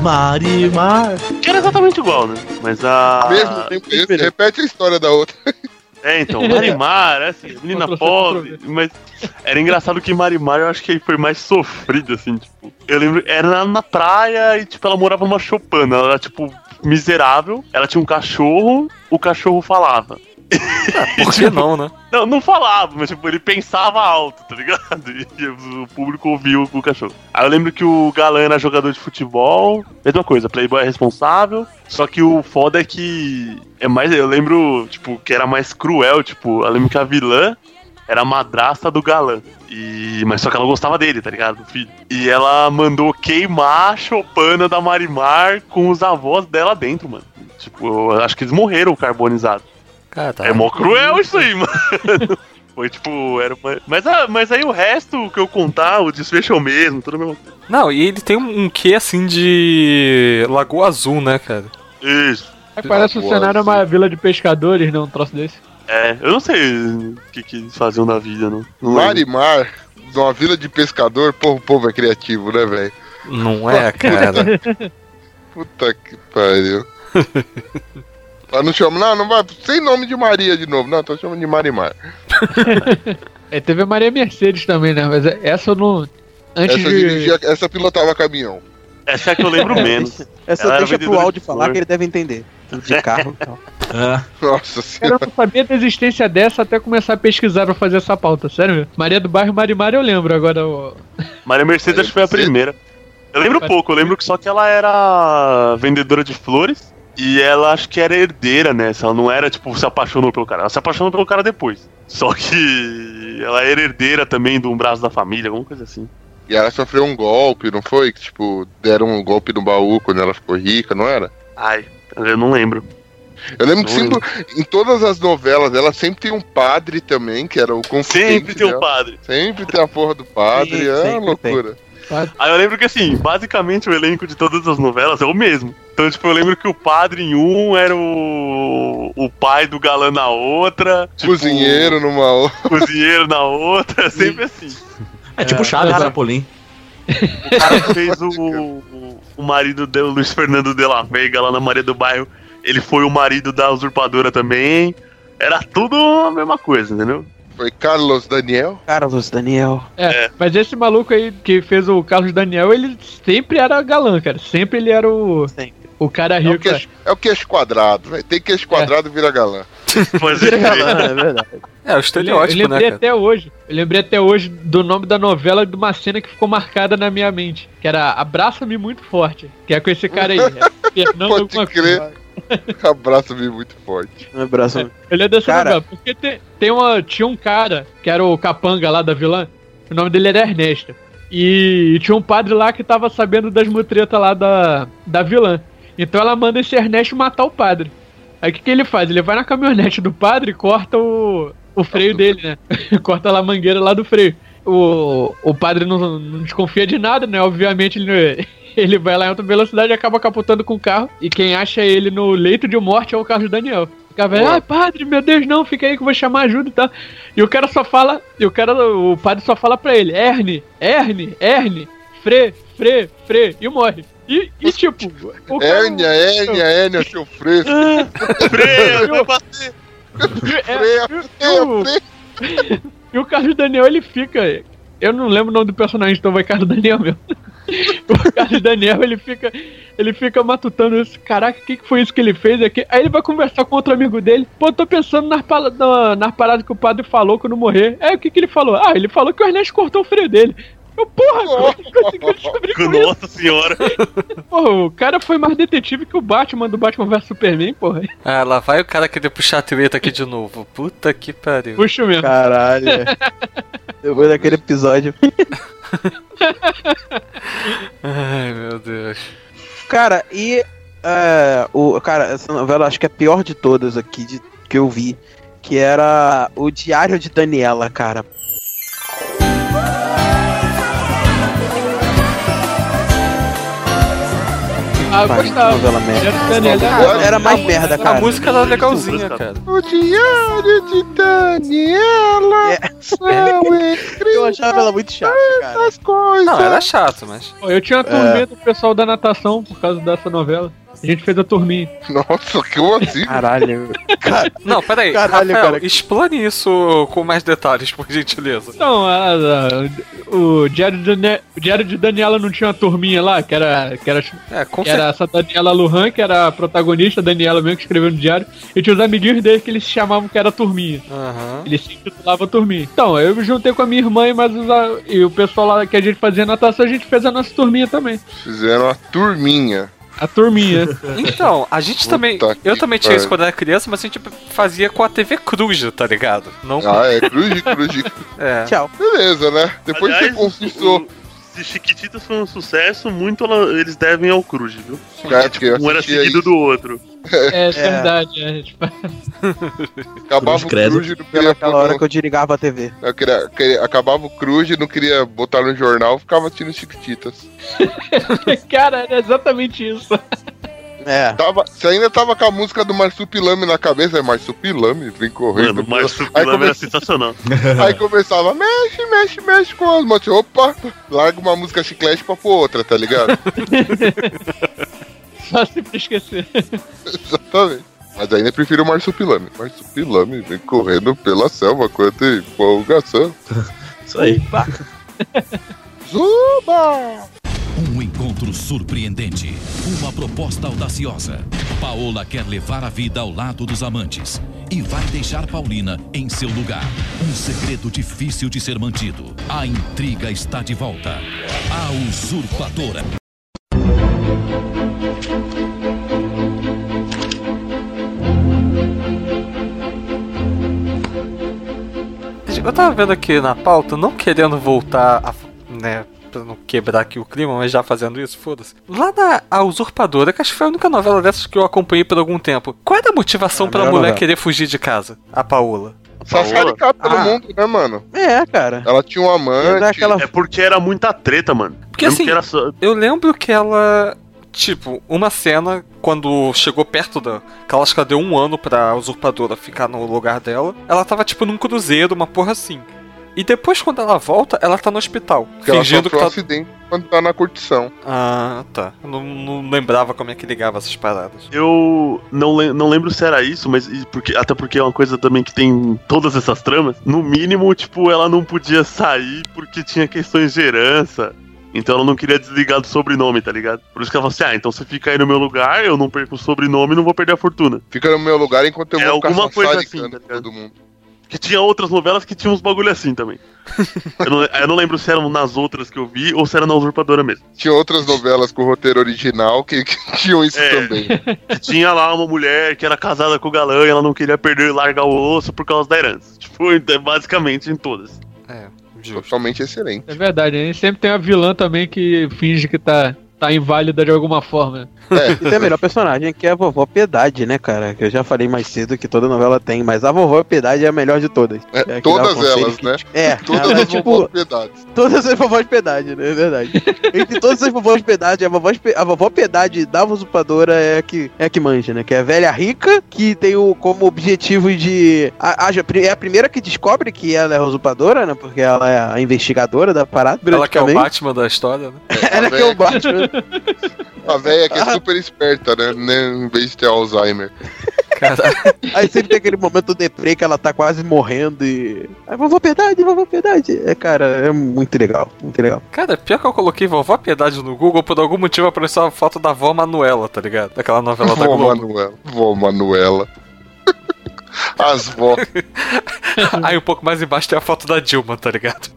Marimar. Que era exatamente igual, né? Mas a. Mesmo, mesmo, repete a história da outra. É, então, Marimar, assim, menina pobre, mas era engraçado que Marimar eu acho que foi mais sofrido, assim, tipo. Eu lembro, era na praia e, tipo, ela morava numa chopana, ela era, tipo, miserável, ela tinha um cachorro, o cachorro falava. Por que não, né? Não, não falava, mas tipo, ele pensava alto, tá ligado? E o público ouviu o cachorro. Aí eu lembro que o galã era jogador de futebol, mesma coisa, Playboy é responsável, só que o foda é que é mais, eu lembro, tipo, que era mais cruel, tipo, eu lembro que a vilã era a madrasta do galã. E, mas só que ela gostava dele, tá ligado? Do filho. E ela mandou queimar a chopana da Marimar com os avós dela dentro, mano. Tipo, eu acho que eles morreram carbonizados. Cara, tá. É mó cruel isso aí, mano. Foi tipo, era uma... mas, ah, mas aí o resto que eu contar, o desfecho é o mesmo, tudo mesmo. Não, e ele tem um, um quê assim de Lagoa Azul, né, cara? Isso. É, parece o cenário é uma vila de pescadores, não? Um troço desse. É, eu não sei o que, que eles faziam na vida, não. não lembro. Marimar, numa vila de pescador, pô, o povo é criativo, né, velho? Não é, cara. Puta que pariu. Ela não chama, não, não vai, sem nome de Maria de novo, não, tô chamando de Marimar. É, teve a Maria Mercedes também, né? Mas essa eu não. Antes Essa, de. dirigia, essa pilotava caminhão. Essa é que eu lembro menos. Essa Ela deixa pro áudio de falar que ele deve entender. De carro e tal. Nossa Eu senhora. não sabia da existência dessa até começar a pesquisar pra fazer essa pauta, sério mesmo. Maria do Bairro Marimar eu lembro, agora o. Maria Mercedes acho que foi a primeira. Eu lembro pouco, eu lembro que só que ela era vendedora de flores e ela acho que era herdeira nessa. Ela não era, tipo, se apaixonou pelo cara. Ela se apaixonou pelo cara depois. Só que ela era herdeira também de um braço da família, alguma coisa assim. E ela sofreu um golpe, não foi? Que, tipo, deram um golpe no baú quando ela ficou rica, não era? Ai, eu não lembro. Eu lembro que sempre, em todas as novelas dela sempre tem um padre também, que era o confidente Sempre tem um dela. padre. Sempre tem a porra do padre, Sim, é uma sempre tem. Aí eu lembro que assim, basicamente o elenco de todas as novelas é o mesmo. Então, tipo, eu lembro que o padre em um era o, o pai do galã na outra. Tipo, Cozinheiro numa outra. Cozinheiro na outra, é sempre assim. É tipo Chaves, cara- Zapolim. O cara que fez o, o, o marido do Luiz Fernando de la Veiga lá na Maria do Bairro, ele foi o marido da usurpadora também. Era tudo a mesma coisa, entendeu? Foi Carlos Daniel. Carlos Daniel. É, mas esse maluco aí que fez o Carlos Daniel, ele sempre era galã, cara. Sempre ele era o. O cara É o, rico. queixo, é o queixo quadrado, velho. Tem queixo quadrado e vira galã. Mas Vira galã, é verdade. É, o Eu, eu estereótipo, né, lembrei cara? até hoje. Eu lembrei até hoje do nome da novela de uma cena que ficou marcada na minha mente. Que era Abraça-me muito forte. Que é com esse cara aí. É Fernando Pode crer. coisa. Abraço-me muito forte. Um abraço. Ele é dessa Cara-. Porque tem, tem uma, tinha um cara, que era o capanga lá da vilã. O nome dele era Ernesto. E tinha um padre lá que tava sabendo das mutretas lá da, da vilã. Então ela manda esse Ernesto matar o padre. Aí o que, que ele faz? Ele vai na caminhonete do padre e corta o, o freio dele, né? corta lá a mangueira lá do freio. O, o padre não, não desconfia de nada, né? Obviamente ele, ele vai lá em alta velocidade e acaba capotando com o carro. E quem acha ele no leito de morte é o Carlos Daniel. O cara vai, ai padre, meu Deus, não, fica aí que eu vou chamar ajuda e tal. E o cara só fala, e o cara, o padre só fala pra ele, Erne, Erne, Erne, Fre, Fre, Fre, e morre. E, e tipo, o cara- Hérnia, hérnia, hérnia, seu fresco. Freia, vai bater. Freia, freia, o- freia. E o Carlos Daniel, ele fica. Eu não lembro o nome do personagem, então vai Carlos Daniel mesmo. o Carlos Daniel, ele fica. Ele fica matutando isso. Caraca, o que, que foi isso que ele fez aqui? Aí ele vai conversar com outro amigo dele. Pô, tô pensando nas, pala- na, nas paradas que o padre falou quando morrer. Aí o que, que ele falou? Ah, ele falou que o Ernesto cortou o freio dele. Eu, porra, como é que conseguiu descobrir com isso? Nossa senhora. Porra, o cara foi mais detetive que o Batman do Batman vs Superman, porra. Ah, lá vai o cara querer puxar a treta aqui de novo. Puta que pariu. Puxa mesmo. Caralho. Depois daquele episódio. Ai, meu Deus. Cara, e. é, o, cara, essa novela acho que é a pior de todas aqui de, que eu vi. Que era o Diário de Daniela, cara. Ah, eu gostava. novela merda. Daniela Era, era mais merda, cara. A música era legalzinha, cara. O diário de Daniela. Eu achava ela muito chata, cara. As coisas. Não, era chato, mas. Eu tinha uma turminha do pessoal da natação por causa dessa novela. A gente fez a turminha. Nossa, como assim? Caralho. Não, peraí. Caralho, Rafael, cara. explane isso com mais detalhes, por gentileza. Então, a- a- o, Diário de, Dani- o Diário de Daniela não tinha uma turminha lá, que era, que era, É, com que era essa Daniela Lujan, que era a protagonista, a Daniela mesmo que escreveu no diário, e tinha os amiguinhos dele que eles se chamavam que era turminha. Aham. Eles se intitulavam turminha. Então, eu me juntei com a minha irmã e, mais os a- e o pessoal lá que a gente fazia natação, a gente fez a nossa turminha também. Fizeram uma turminha. A turminha. Então, a gente Puta também. Eu também tinha isso quando era criança, mas a gente fazia com a TV Cruz, tá ligado? Não Ah, é cruz, cruz. É. Tchau. Beleza, né? Depois Aliás, você confessou. o- Se Chiquititas foi um sucesso, muito eles devem ao Cruz, viu? Porque eu Um era seguido isso. do outro. É, verdade, é. Tipo, Acabava Cruz o cruz e não queria Aquela hora que eu desligava a TV. Eu queria, queria- acabava o cruz e não queria botar no jornal, ficava assistindo Chiquititas. cara, era exatamente isso. É. Tava, você ainda tava com a música do Marsupilame na cabeça, é Marsupilame, vem correndo. Mano, mas o Aí Pilame come- era sensacional. Aí começava, mexe, mexe, mexe com as motos. Opa, larga uma música chiclete pra pôr outra, tá ligado? Fácil pra esquecer. Exatamente. Mas ainda prefiro o Marsupilame. Marsupilame vem correndo pela selva, quanta empolgação. Isso aí. Zuba! Um encontro surpreendente. Uma proposta audaciosa. Paola quer levar a vida ao lado dos amantes e vai deixar Paulina em seu lugar. Um segredo difícil de ser mantido. A intriga está de volta. A usurpadora. Eu tava vendo aqui na pauta, não querendo voltar a. né, pra não quebrar aqui o clima, mas já fazendo isso, foda-se. Lá na A Usurpadora, que acho que foi a única novela dessas que eu acompanhei por algum tempo. Qual era a motivação Ah, pra melhor mulher novela. querer fugir de casa? A Paola. Sassaricada todo Ah. mundo, né, mano? É, cara. Ela tinha um amante. Aquela... É porque era muita treta, mano. Porque Lembro assim, que era só- eu lembro que ela. Tipo, uma cena, quando chegou perto da. Que ela acho que ela deu um ano pra usurpadora ficar no lugar dela. Ela tava, tipo, num cruzeiro, uma porra assim. E depois, quando ela volta, ela tá no hospital. Que ela fingindo que sofreu um tá. acidente quando tá na curtição. Ah, tá. Eu não, não lembrava como é que ligava essas paradas. Eu não, le- não lembro se era isso, mas porque, até porque é uma coisa também que tem todas essas tramas. No mínimo, tipo, ela não podia sair porque tinha questões de herança. Então ela não queria desligar do sobrenome, tá ligado? Por isso que ela falou assim: ah, então você fica aí no meu lugar, eu não perco o sobrenome e não vou perder a fortuna. Fica no meu lugar enquanto eu É vou alguma ficar coisa assim, tá todo mundo. Que tinha outras novelas que tinham uns bagulho assim também. eu, não, eu não lembro se eram nas outras que eu vi ou se era na usurpadora mesmo. Tinha outras novelas com roteiro original que, que tinham isso É. também. Que tinha lá uma mulher que era casada com o galã e ela não queria perder e largar o osso por causa da herança. Tipo, é basicamente em todas. É, justo. Totalmente excelente. É verdade, a gente sempre tem a vilã também que finge que tá, tá inválida de alguma forma. É, E tem a melhor personagem, que é a vovó Piedade, né, cara? Que eu já falei mais cedo que toda novela tem, mas a vovó Piedade é a melhor de todas. É, É, todas elas, que- né? É, Todas ela é as tipo, vovós piedades. todas as vovós Piedade, né? É verdade. Entre todas as vovós Piedade, a vovó, a vovó Piedade da usurpadora é a que, é a que manja, né? Que é a velha rica, que tem o, como objetivo de... A, a- é a primeira que descobre que ela é usurpadora, né? Porque ela é a investigadora da parada, Ela que é o. Batman da história, né? Ela que é o Batman. A velha que é Ah. super esperta, né? né? Em vez de ter Alzheimer. Caralho. Aí sempre tem aquele momento deprê que ela tá quase morrendo e. Aí, vovó Piedade, vovó Piedade. É, cara, é muito legal, muito legal. Cara, pior que eu coloquei vovó Piedade no Google, por algum motivo apareceu a foto da avó Manuela, tá ligado? Daquela novela da Vó Globo. Manuela. Vó Manuela. As vó. Aí um pouco mais embaixo tem a foto da Dilma, tá ligado?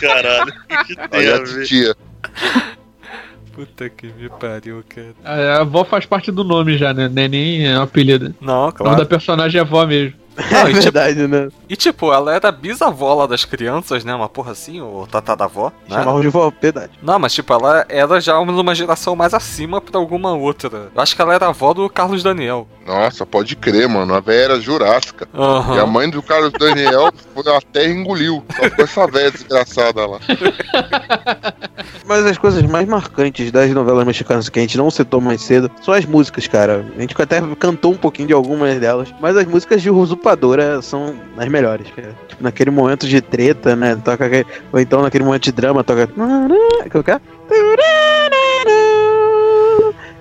Caralho, que tem Aí a a ver? titia. Puta que me pariu, cara. A, avó faz parte do nome já, né? Não é nem um apelido. Não, O nome claro. da personagem é avó mesmo. Não, é e, tipo, verdade, né? e tipo, ela era bisavó lá das crianças, né? Uma porra assim, ou tataravó. Né? Chamavam de vó, verdade. Não, mas tipo, ela era já numa geração mais acima pra alguma outra. Eu acho que ela era avó do Carlos Daniel. Nossa, pode crer, mano. A véia era jurássica. Aham. E a mãe do Carlos Daniel foi a terra e engoliu. Só com essa véia desgraçada lá. Mas as coisas mais marcantes das novelas mexicanas que a gente não citou mais cedo são as músicas, cara. A gente até cantou um pouquinho de algumas delas, mas as músicas de São as melhores, cara. Tipo, naquele momento de treta, né? Toca aquele... Ou então naquele momento de drama, toca. Que é?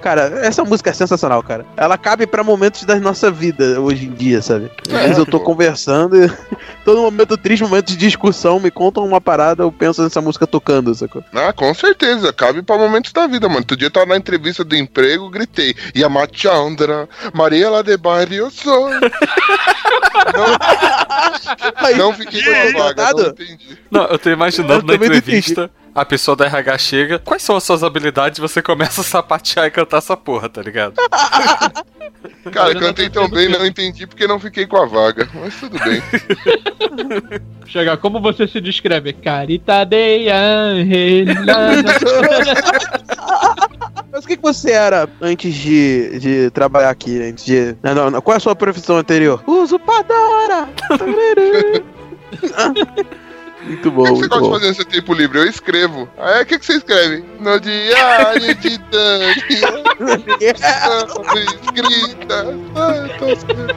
Cara, essa música é sensacional, cara. Ela cabe pra momentos da nossa vida hoje em dia, sabe? Às vezes eu tô conversando e todo momento triste, momento de discussão, me contam uma parada, eu penso nessa música tocando, sacou? Ah, com certeza. Cabe pra momentos da vida, mano. Outro dia eu tava na entrevista do emprego, gritei. E a Machandra, Maria lá de Baile, eu sou. não, não fiquei com a vaga, não entendi. Não, eu tô imaginando Eu na entrevista. A pessoa da RH chega, quais são as suas habilidades? Você começa a sapatear e cantar essa porra, tá ligado? Cara, eu cantei tão bem, não entendi porque não fiquei com a vaga. Mas tudo bem. Chegar, como você se descreve? Carita de. Mas o que, que você era antes de, de trabalhar aqui? Antes de. Não, não, não. Qual é a sua profissão anterior? Usurpadora! Muito bom, O que, que você gosta de bom. fazer no seu tempo livre? Eu escrevo. Ah, é? O que, que você escreve? No diário de Dani. escrita. Ah, eu tô escrevendo.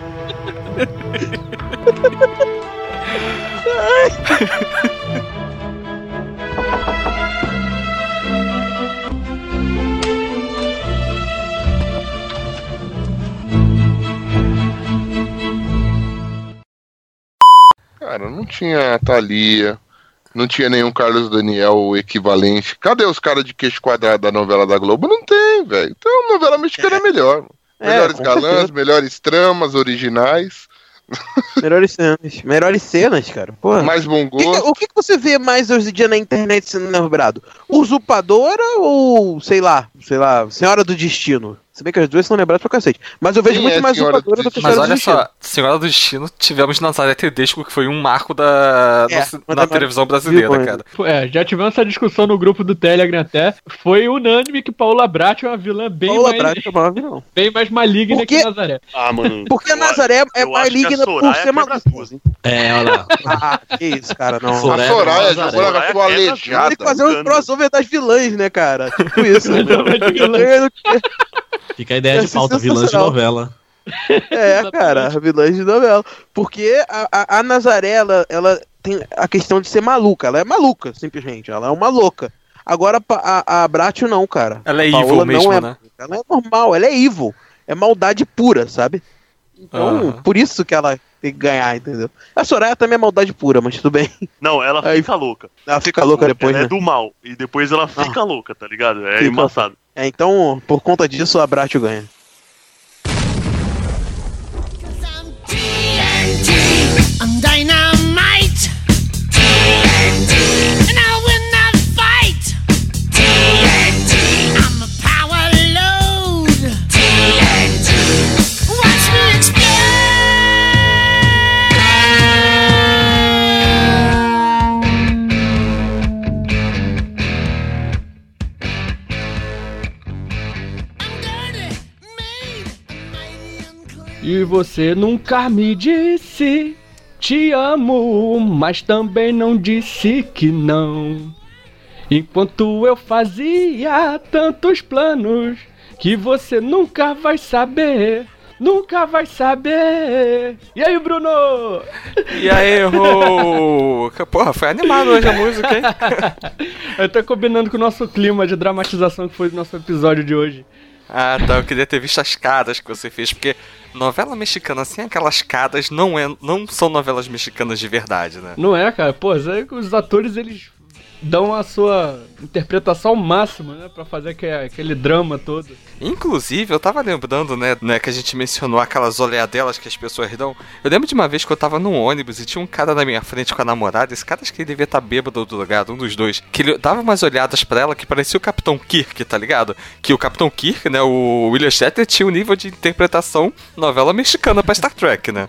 Cara, não tinha a Thalia, não tinha nenhum Carlos Daniel equivalente. Cadê os caras de queixo quadrado da novela da Globo? Não tem, velho. Então, novela mexicana é melhor. É, Melhores com galãs, certeza. melhores tramas, originais, Melhores cenas. Melhores cenas, cara. Porra. mais bom O que, gosto. o que que você vê mais hoje em dia na internet sendo lembrado? Usurpadora ou, sei lá, sei lá, Senhora do Destino? Se bem que as duas são lembradas pra cacete. Mas eu vejo Quem muito é mais Senhora do usurpadora do que Mas Senhora olha do Destino. só, Senhora do Destino, tivemos Nazaré Tedesco, que foi um marco da, É, na televisão brasileira, cara. É, já tivemos essa discussão no grupo do Telegram até. Foi unânime que Paula Brat é uma vilã bem, Paula mais, Braga é uma vilã. bem mais maligna Por que? Nazaré. Ah, mano. Porque a eu Nazaré é maligna por ser maluca. É, olha lá. Ah, que isso, cara, não. Soraya A Soraya Soraya quebra aleijada. Tem que fazer um crossover das vilãs, né, cara? Tipo isso. né? Fica a ideia de ser pauta, vilãs de novela. É, cara, vilãs de novela. Porque a, a, a Nazaré, ela, ela tem a questão de ser maluca. Ela é maluca, simplesmente. Ela é uma louca. Agora a, a, a Bratio não, cara. Ela é evil mesmo, não é, né? Ela é normal, ela é evil. É maldade pura, sabe? Então, Aham. por isso que ela tem que ganhar, entendeu? A Soraya também é maldade pura, mas tudo bem. Não, ela Aí- fica louca. Ela fica louca depois, ela né? é do mal. E depois ela fica louca, tá ligado? É Fica. embaçado. É, então, por conta disso, a Bratio ganha. I'm. E você nunca me disse te amo, mas também não disse que não. Enquanto eu fazia tantos planos que você nunca vai saber. Nunca vai saber. E aí, Bruno? E aí, errou! Porra, foi animado hoje a música, hein? Eu tô combinando com o nosso clima de dramatização que foi do nosso episódio de hoje. Ah, tá. Eu queria ter visto as caras que você fez, porque novela mexicana sem aquelas caras não, é, não são novelas mexicanas de verdade, né? Não é, cara? Pô, os atores, eles dão a sua interpretação máxima, né? Pra fazer aque- aquele drama todo. Inclusive, eu tava lembrando, né, né, que a gente mencionou aquelas olhadelas que as pessoas dão. Eu lembro de uma vez que eu tava num ônibus e tinha um cara na minha frente com a namorada. Esse cara acho que ele devia estar bêbado ou drogado, um dos dois. Que ele dava umas olhadas pra ela que parecia o Capitão Kirk, tá ligado? Que o Capitão Kirk, né, o William Shatner tinha um nível de interpretação novela mexicana pra Star Trek, né?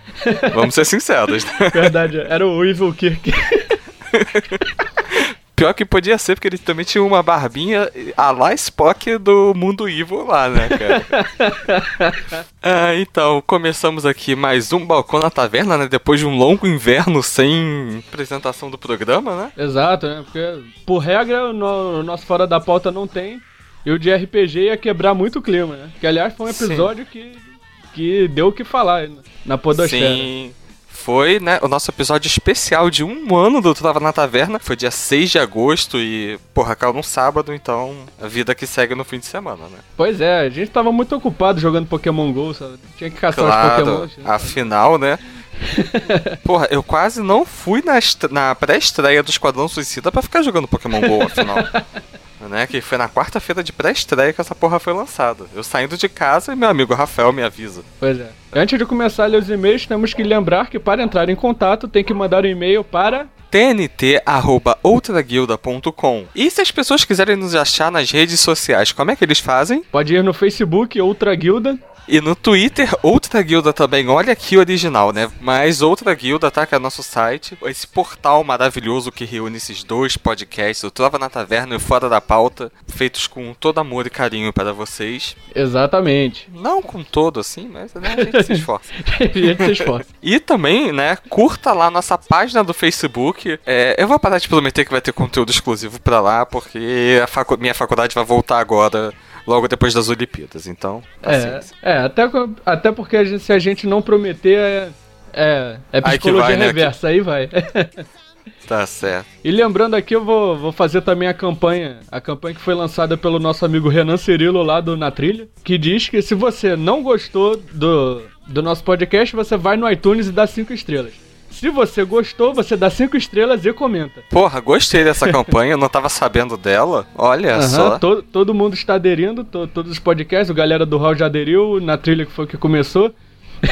Vamos ser sinceros. né? Verdade, era o Evil Kirk. Pior que podia ser, porque ele também tinha uma barbinha a lá Spock do mundo Evil lá, né, cara? ah, então, começamos aqui mais um Balcão na Taverna, né? Depois de um longo inverno sem apresentação do programa, né? Exato, né? Porque, por regra, no, o nosso Fora da Pauta não tem. E o de RPG ia quebrar muito o clima, né? Que, aliás, foi um Sim. episódio que, que deu o que falar na podosfera. Sim. Foi, né, o nosso episódio especial de um ano do Tava na Taverna. Foi dia 6 de agosto e, porra, caiu num sábado, então a vida que segue no fim de semana, né? Pois é, a gente tava muito ocupado jogando Pokémon GO, sabe? Tinha que caçar os Claro, Pokémon. afinal, né? Porra, eu quase não fui na, na pré-estreia do Esquadrão Suicida pra ficar jogando Pokémon GO, afinal. né? Que foi na quarta-feira de pré-estreia que essa porra foi lançada. Eu saindo de casa e meu amigo Rafael me avisa. Pois é. Antes de começar a ler os e-mails, temos que lembrar que para entrar em contato tem que mandar um e-mail para tnt.outraguilda.com E se as pessoas quiserem nos achar nas redes sociais, como é que eles fazem? Pode ir no Facebook, Outra Guilda. E no Twitter, Outra Guilda também. Olha aqui o original, né? Mas Outra Guilda, tá? Que é nosso site. Esse portal maravilhoso que reúne esses dois podcasts, o Trova na Taverna e o Fora da Pauta, feitos com todo amor e carinho para vocês. Exatamente. Não com todo, assim, mas né, a gente se esforça. a gente se esforça. E também, né, curta lá nossa página do Facebook. É, eu vou parar de prometer que vai ter conteúdo exclusivo pra lá, porque a facu- minha faculdade vai voltar agora, logo depois das Olimpíadas. Então, É, paciência. é até, até porque a gente- se a gente não prometer, é, é, é Aí que psicologia vai, né? reversa, aí vai. Tá certo. E lembrando aqui, eu vou, vou fazer também a campanha, a campanha que foi lançada pelo nosso amigo Renan Cirilo lá do Na Trilha, que diz que se você não gostou do, do nosso podcast, você vai no iTunes e dá 5 estrelas. Se você gostou, você dá 5 estrelas e comenta. Porra, gostei dessa campanha, eu não tava sabendo dela. Olha Aham, só. to- todo mundo está aderindo, to- todos os podcasts, o galera do Hall já aderiu, na trilha que foi que começou.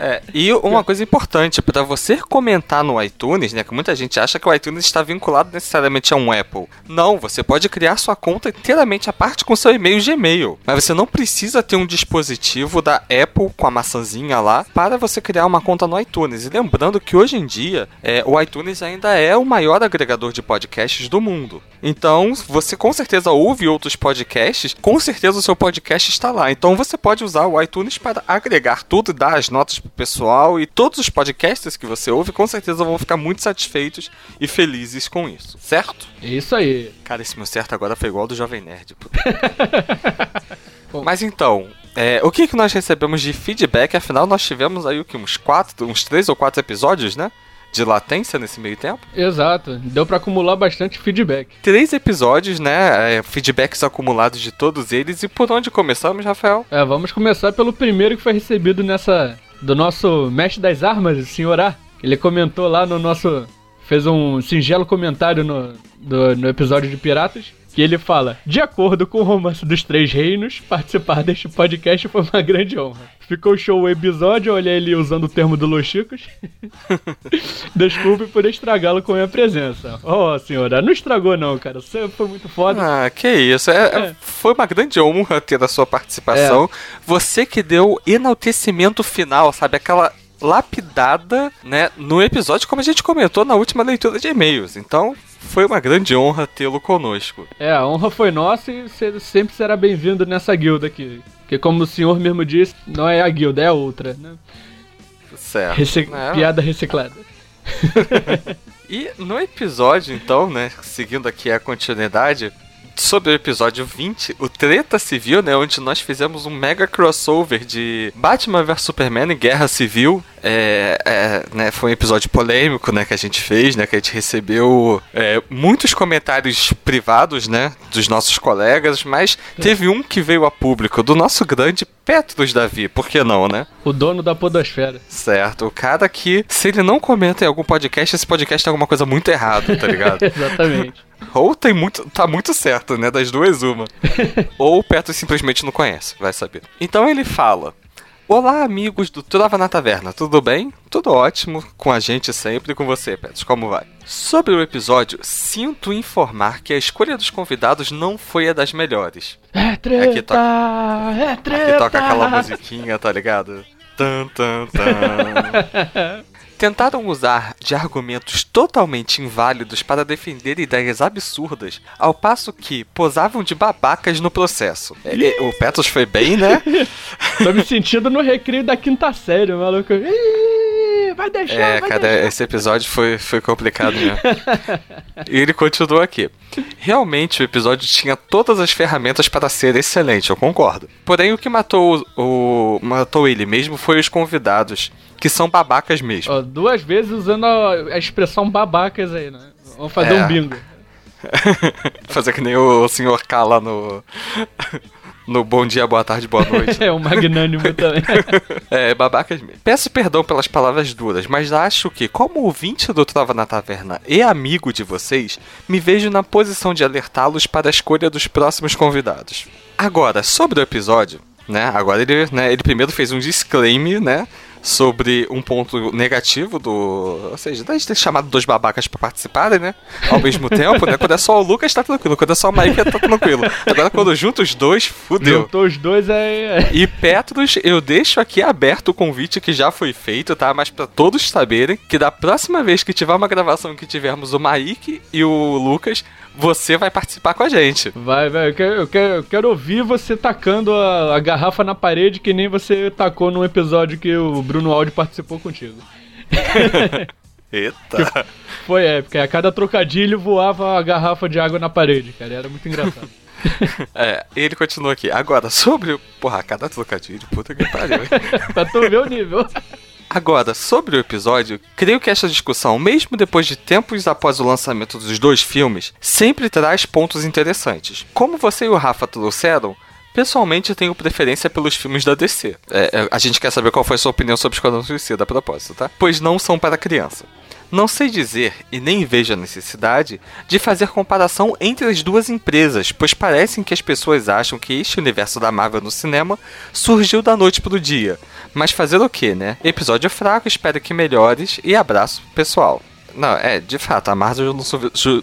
É, e uma coisa importante, pra você comentar no iTunes, né? Que muita gente acha que o iTunes está vinculado necessariamente a um Apple. Não, você pode criar sua conta inteiramente à parte com seu e-mail Gmail. Mas você não precisa ter um dispositivo da Apple com a maçãzinha lá para você criar uma conta no iTunes. E lembrando que hoje em dia é, o iTunes ainda é o maior agregador de podcasts do mundo. Então, você com certeza ouve outros podcasts, com certeza o seu podcast está lá. Então você pode usar o iTunes para agregar tudo, dar as notas pessoal e todos os podcasts que você ouve com certeza vão ficar muito satisfeitos e felizes com isso, certo? Isso aí. Cara, esse meu certo agora foi igual ao do Jovem Nerd. Mas então, é, o que, que nós recebemos de feedback? Afinal, nós tivemos aí o que? Uns quatro, uns três ou quatro episódios, né? De latência nesse meio tempo. Exato, deu pra acumular bastante feedback. Três episódios, né? é, feedbacks acumulados de todos eles. E por onde começamos, Rafael? É, vamos começar pelo primeiro que foi recebido nessa. Do nosso mestre das armas, o senhor A. Ele comentou lá no nosso. Fez um singelo comentário no, do- no episódio de Piratas. Que ele fala: De acordo com o romance dos Três Reinos, participar deste podcast foi uma grande honra. Ficou show o episódio, olha ele usando o termo do Los Chicos. Desculpe por estragá-lo com a minha presença. Oh, senhora, não estragou não, cara. Você foi muito foda. Ah, que isso. É, é, Foi uma grande honra ter a sua participação. Você que deu enaltecimento final, sabe? Aquela lapidada, né? No episódio, como a gente comentou na última leitura de e-mails. Então, foi uma grande honra tê-lo conosco. É, a honra foi nossa e você sempre será bem-vindo nessa guilda aqui. Que como o senhor mesmo disse, não é a guilda, é a outra, né? Certo. Reci- É. Piada reciclada. E no episódio, então, né, seguindo aqui a continuidade, sobre o episódio 20, o Treta Civil, né? Onde nós fizemos um mega crossover de Batman vs Superman e Guerra Civil. É, é, né, foi um episódio polêmico, né, que a gente fez, né, que a gente recebeu é, muitos comentários privados, né, dos nossos colegas, mas teve um que veio a público, do nosso grande Petrus Davi, por que não, né? O dono da podosfera. Certo, o cara que, se ele não comenta em algum podcast, esse podcast tem alguma coisa muito errada, tá ligado? Exatamente. Ou tem muito, tá muito certo, né? Das duas, uma. Ou o Petrus simplesmente não conhece, vai saber. Então ele fala: Olá, amigos do Trova na Taverna, tudo bem? Tudo ótimo, com a gente sempre e com você, Petrus, como vai? Sobre o episódio, sinto informar que a escolha dos convidados não foi a das melhores. É treta! Aqui toca- É treta! Aqui toca aquela musiquinha, tá ligado? Tan, tan, tan. Tentaram usar de argumentos totalmente inválidos para defender ideias absurdas, ao passo que posavam de babacas no processo. Ele- o Petros foi bem, né? Tô me sentindo no recreio da quinta série, maluco. Vai deixar, É, vai cara, deixar. esse episódio foi, foi complicado mesmo. e ele continuou aqui. Realmente, o episódio tinha todas as ferramentas para ser excelente, eu concordo. Porém, o que matou, o, o- matou ele mesmo foi os convidados, que são babacas mesmo. Ó, duas vezes usando a, a expressão babacas aí, né? Vamos fazer É. um bingo. Fazer que nem o senhor K lá no. No bom dia, boa tarde, boa noite. É, o magnânimo também. É, babacas mesmo. Peço perdão pelas palavras duras, mas acho que, como ouvinte do Trova na Taverna e amigo de vocês, me vejo na posição de alertá-los para a escolha dos próximos convidados. Agora, sobre o episódio, né? Agora ele, né, ele primeiro fez um disclaimer, né? Sobre um ponto negativo do. Ou seja, da gente ter chamado dois babacas pra participarem, né? Ao mesmo tempo, né? Quando é só o Lucas, tá tranquilo. Quando é só o Mike, tá tranquilo. Agora, quando junta os dois, fudeu. Juntou os dois é. E Petros, eu deixo aqui aberto o convite que já foi feito, tá? Mas pra todos saberem que da próxima vez que tiver uma gravação que tivermos o Maik e o Lucas, você vai participar com a gente. Vai, vai. Eu quero, eu quero, eu quero ouvir você tacando a, a garrafa na parede que nem você tacou num episódio que o Bruno Aldi participou contigo. Eita. Foi épico. A cada trocadilho voava a garrafa de água na parede, cara. Era muito engraçado. É, ele continua aqui. Agora, sobre o. Porra, cada trocadilho, puta que pariu. pra tu ver o nível. Agora, sobre o episódio, creio que esta discussão, mesmo depois de tempos após o lançamento dos dois filmes, sempre traz pontos interessantes. Como você e o Rafa trouxeram, pessoalmente tenho preferência pelos filmes da DC. É, é, a gente quer saber qual foi a sua opinião sobre Esquadrão Suicida a propósito, tá? Pois não são para criança. Não sei dizer, e nem vejo a necessidade, de fazer comparação entre as duas empresas, pois parecem que as pessoas acham que este universo da Marvel no cinema surgiu da noite pro dia. Mas fazer o que, né? Episódio fraco, espero que melhores e abraço, pessoal. Não, é, de fato, a Marvel não,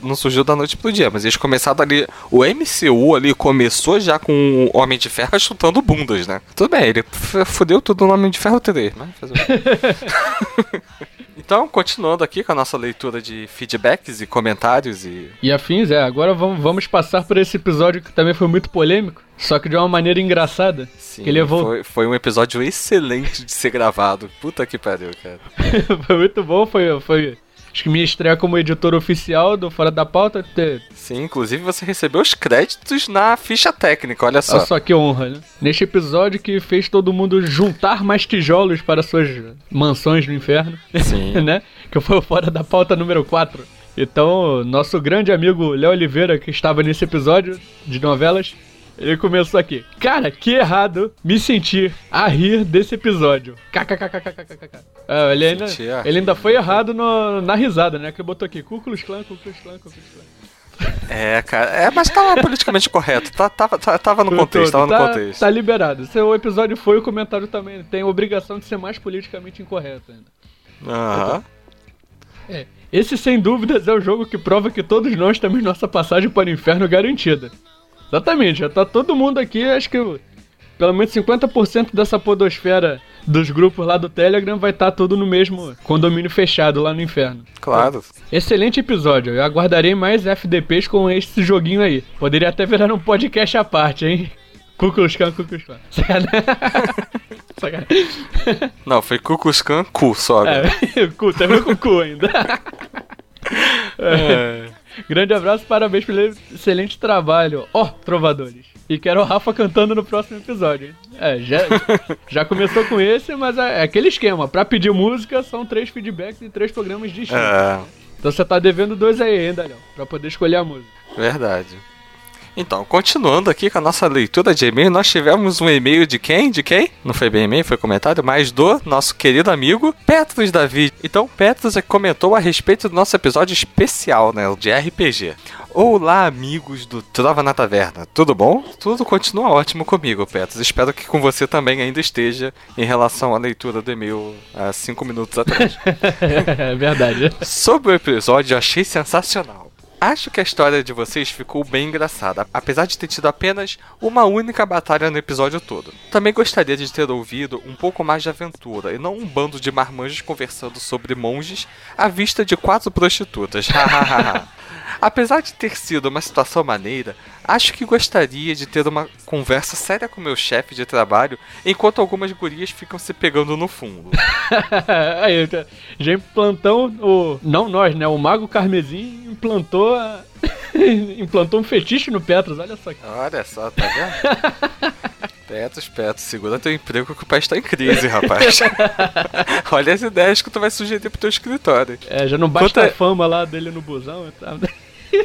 não surgiu da noite pro dia, mas eles começaram ali. O MCU ali começou já com o Homem de Ferro chutando bundas, né? Tudo bem, ele fudeu tudo no Homem de Ferro 3, mas fazer o? Então, continuando aqui com a nossa leitura de feedbacks e comentários e. E afins, é. Agora vamos, vamos passar por esse episódio que também foi muito polêmico, só que de uma maneira engraçada. Sim, que levou. foi, foi um episódio excelente de ser gravado. Puta que pariu, cara. foi muito bom, foi, foi. Acho que minha estreia como editor oficial do Fora da Pauta. Te... Sim, inclusive você recebeu os créditos na ficha técnica, olha só. Olha só que honra, né? Neste episódio que fez todo mundo juntar mais tijolos para suas mansões no inferno. Sim. né? Que foi o Fora da Pauta número 4. Então, nosso grande amigo Léo Oliveira, que estava nesse episódio de novelas, ele começou aqui. Cara, que errado me sentir a rir desse episódio. KKKKKKK. Ah, ele, ainda, ele ainda foi errado no- na risada, né? Que botou aqui, Cuculus Clan, Cuculus Clan, Cuculus Clan. É, cara. É, mas tava politicamente correto. Tá, tava, tá- tava no contexto, tava no tá, contexto. Tá liberado. Seu episódio foi, o comentário também tem obrigação de ser mais politicamente incorreto ainda. Aham. É, esse sem dúvidas é o jogo que prova que todos nós temos nossa passagem para o inferno garantida. Exatamente, já tá todo mundo aqui, acho que pelo menos 50% dessa podosfera dos grupos lá do Telegram vai estar tudo no mesmo condomínio fechado lá no inferno. Claro. Excelente episódio, eu aguardarei mais FDPs com esse joguinho aí. Poderia até virar um podcast à parte, hein? Kukulskan, Kukulskan. Sacanagem. Não, foi Kukuskan cu só. agora. É, cu, também com cu ainda. É. Grande abraço, parabéns pelo excelente trabalho. Ó, trovadores. E quero o Rafa cantando no próximo episódio. É, já, já começou com esse, mas é, é aquele esquema. Pra pedir música, são três feedbacks e três programas distintos. É, Então você tá devendo dois aí ainda, Léo, pra poder escolher a música. verdade. Então, continuando aqui com a nossa leitura de e-mail, nós tivemos um e-mail de quem? De quem? Não foi bem e-mail, foi comentário, mas do nosso querido amigo Petros Davi. Então, Petros é que comentou a respeito do nosso episódio especial, né? o De RPG. Olá, amigos do Trova na Taverna. Tudo bom? Tudo continua ótimo comigo, Petros. Espero que com você também ainda esteja em relação à leitura do e-mail há cinco minutos atrás. é verdade. Sobre o episódio, eu achei sensacional. Acho que a história de vocês ficou bem engraçada, apesar de ter tido apenas uma única batalha no episódio todo. Também gostaria de ter ouvido um pouco mais de aventura e não um bando de marmanjos conversando sobre monges à vista de quatro prostitutas. Apesar de ter sido uma situação maneira, acho que gostaria de ter uma conversa séria com meu chefe de trabalho enquanto algumas gurias ficam se pegando no fundo. Aí, tá- já implantão o. Não nós, né? O Mago Carmesim implantou. a- implantou um fetiche no Petros, olha só. Olha só, tá vendo? Petros, Petros, segura teu emprego que o país tá em crise, rapaz. Olha as ideias que tu vai sugerir pro teu escritório. É, já não basta Quanto a fama lá dele no busão e tal.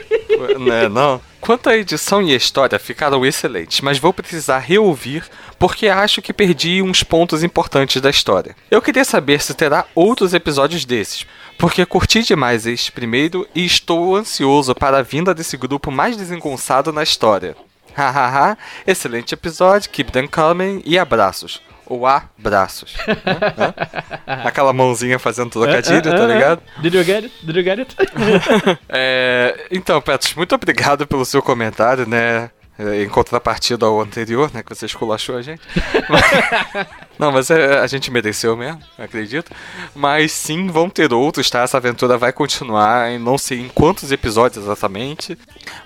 né, não. Quanto à edição e a história ficaram excelentes, mas vou precisar reouvir porque acho que perdi uns pontos importantes da história. Eu queria saber se terá outros episódios desses, porque curti demais este primeiro e estou ansioso para a vinda desse grupo mais desengonçado na história. Hahaha, excelente episódio, keep them coming e abraços. Ou abraços. né? Aquela mãozinha fazendo trocadilho, tá ligado? Did you get it? Did you get it? É, então, Petros, muito obrigado pelo seu comentário, né? É, Em contrapartida ao anterior, né? Que você esculachou a gente. Não, mas é, a gente mereceu mesmo, acredito. Mas sim, vão ter outros, tá? Essa aventura vai continuar, em não sei em quantos episódios exatamente.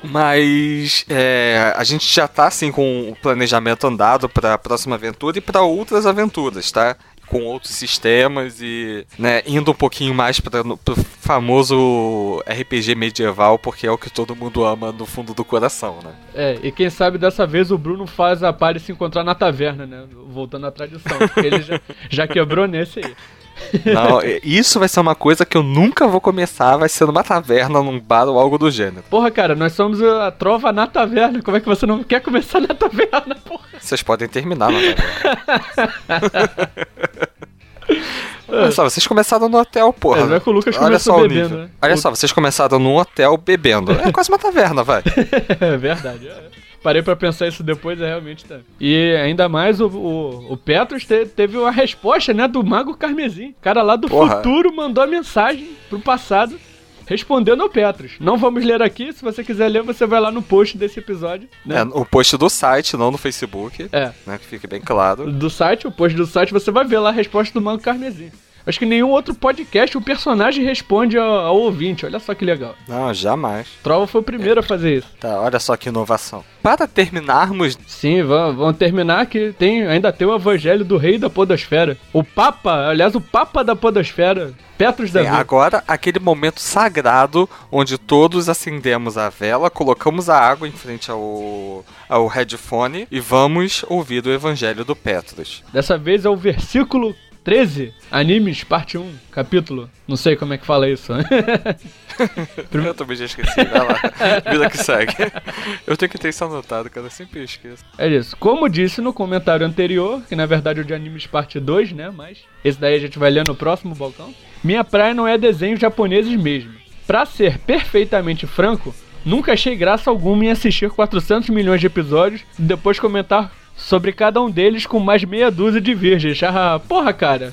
Mas é, a gente já tá, assim, com o planejamento andado pra próxima aventura e pra outras aventuras, tá? Com outros sistemas e né, indo um pouquinho mais para o famoso RPG medieval, porque é o que todo mundo ama no fundo do coração, né? É, e quem sabe dessa vez o Bruno faz a Pari se encontrar na taverna, né? Voltando à tradição, porque ele já, já quebrou nesse aí. Não, é- isso vai ser uma coisa que eu nunca vou começar, vai ser numa taverna, num bar ou algo do gênero. Porra, cara, nós somos a trova na taverna. Como é que você não quer começar na taverna, porra? Vocês podem terminar na taverna. Olha só, vocês começaram no hotel, porra. É, é que o Lucas Olha só o bebendo, nível. né? Olha O- só, vocês começaram num hotel bebendo. É quase uma taverna, vai. é verdade. é. Parei pra pensar isso depois, é realmente tá. E ainda mais o, o, o Petros te- teve uma resposta, né, do Mago Carmesim. O cara lá do Porra. futuro mandou a mensagem pro passado respondendo ao Petros. Não vamos ler aqui, se você quiser ler, você vai lá no post desse episódio. Né? É, o post do site, não no Facebook. É. Né, que fique bem claro. Do site, o post do site, você vai ver lá a resposta do Mago Carmesim. Acho que nenhum outro podcast o personagem responde ao, ao ouvinte. Olha só que legal. Não, jamais. Trova foi o primeiro a fazer isso. Tá, olha só que inovação. Para terminarmos. Sim, vamos, vamos terminar que tem, ainda tem o evangelho do rei da podosfera. O Papa, aliás, o Papa da podosfera, Petros Sim, Davi. agora, aquele momento sagrado onde todos acendemos a vela, colocamos a água em frente ao, ao headphone e vamos ouvir o evangelho do Petros. Dessa vez é o versículo 13, Animes, parte 1, capítulo. Não sei como é que fala isso. Eu também já esqueci, vai lá. Vida que segue. Eu tenho que ter isso anotado, cara, eu sempre esqueço. É isso. Como disse no comentário anterior, que na verdade é o de Animes parte 2, né? Mas esse daí a gente vai ler no próximo balcão. Minha praia não é desenhos japoneses mesmo. Pra ser perfeitamente franco, nunca achei graça alguma em assistir 400 milhões de episódios e depois comentar sobre cada um deles com mais meia dúzia de virgens. Ah, porra, cara.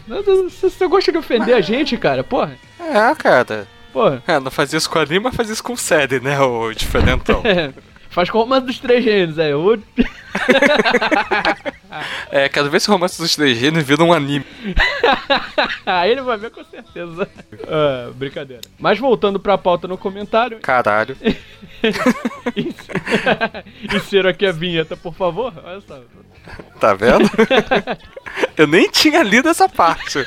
Você gosta de ofender a gente, cara? Porra. É, cara. Porra. É, não faz isso com anime, mas faz isso com série, né, o diferentão. Faz com uma dos três gêneros aí. O... É, quero ver se o Romance dos Três Gêneros vira um anime. Aí ele vai ver com certeza. Ah, brincadeira. Mas voltando pra pauta no comentário. Caralho. Insiro aqui a vinheta, por favor. Olha só. Tá vendo? Eu nem tinha lido essa parte.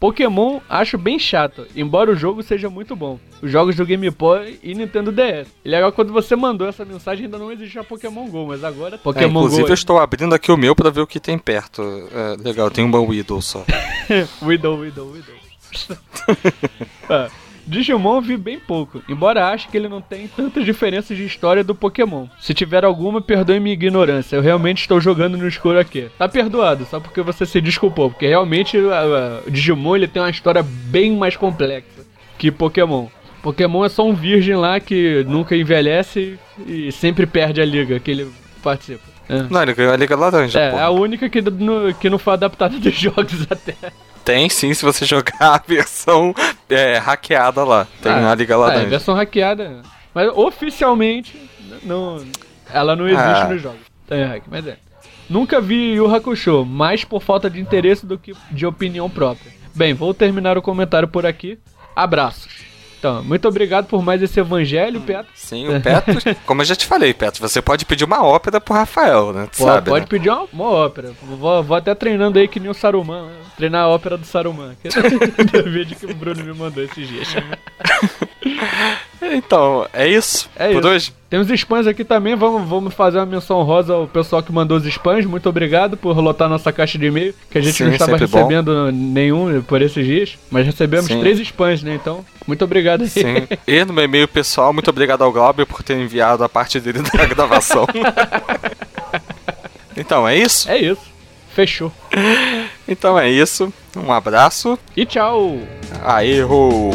Pokémon acho bem chato, embora o jogo seja muito bom. Os jogos do Game Boy e Nintendo DS. E legal quando você mandou essa mensagem ainda não existia Pokémon GO, mas agora É, Pokémon inclusive, GO. eu estou abrindo aqui o meu pra ver o que tem perto. É, legal, tem uma Widow só. Widow, Widow, Widow. Ah, Digimon vi bem pouco, embora ache que ele não tem tantas diferenças de história do Pokémon. Se tiver alguma, perdoe minha ignorância. Eu realmente estou jogando no escuro aqui. Tá perdoado, só porque você se desculpou, porque realmente o Digimon ele tem uma história bem mais complexa que Pokémon. Pokémon é só um virgem lá que nunca envelhece e sempre perde a liga que ele participa. É. Não, ele ganhou a Liga Laranja, É, é a única que, no- que não foi adaptada dos jogos até. Tem sim, se você jogar a versão é, hackeada lá. Tem Ah, a Liga É, Laranja. versão hackeada. Mas oficialmente, não, ela não existe Ah. nos jogos. Tem hack, mas é. Nunca vi Yu Hakusho, mais por falta de interesse do que de opinião própria. Bem, vou terminar o comentário por aqui. Abraços. Então, muito obrigado por mais esse evangelho, Petro. Sim, o Petros, como eu já te falei, Petros, você pode pedir uma ópera pro Rafael, né? Pô, sabe, pode né? pedir uma, uma ópera. Vou, vou até treinando aí que nem o Saruman. né? Treinar a ópera do Saruman. Que é o vídeo que o Bruno me mandou esses dias. Então, é isso É por isso. hoje? Temos spams aqui também, vamos, vamos fazer uma menção rosa ao pessoal que mandou os spams. Muito obrigado por lotar nossa caixa de e-mail, que a gente Sim, não estava sempre bom. recebendo nenhum por esses dias, mas recebemos Sim. três spams, né? Então, muito obrigado aí. Sim. E no meu e-mail pessoal, muito obrigado ao Glauber por ter enviado a parte dele da gravação. então, é isso? É isso. Fechou. Então é isso. Um abraço. E tchau. Aê, ho.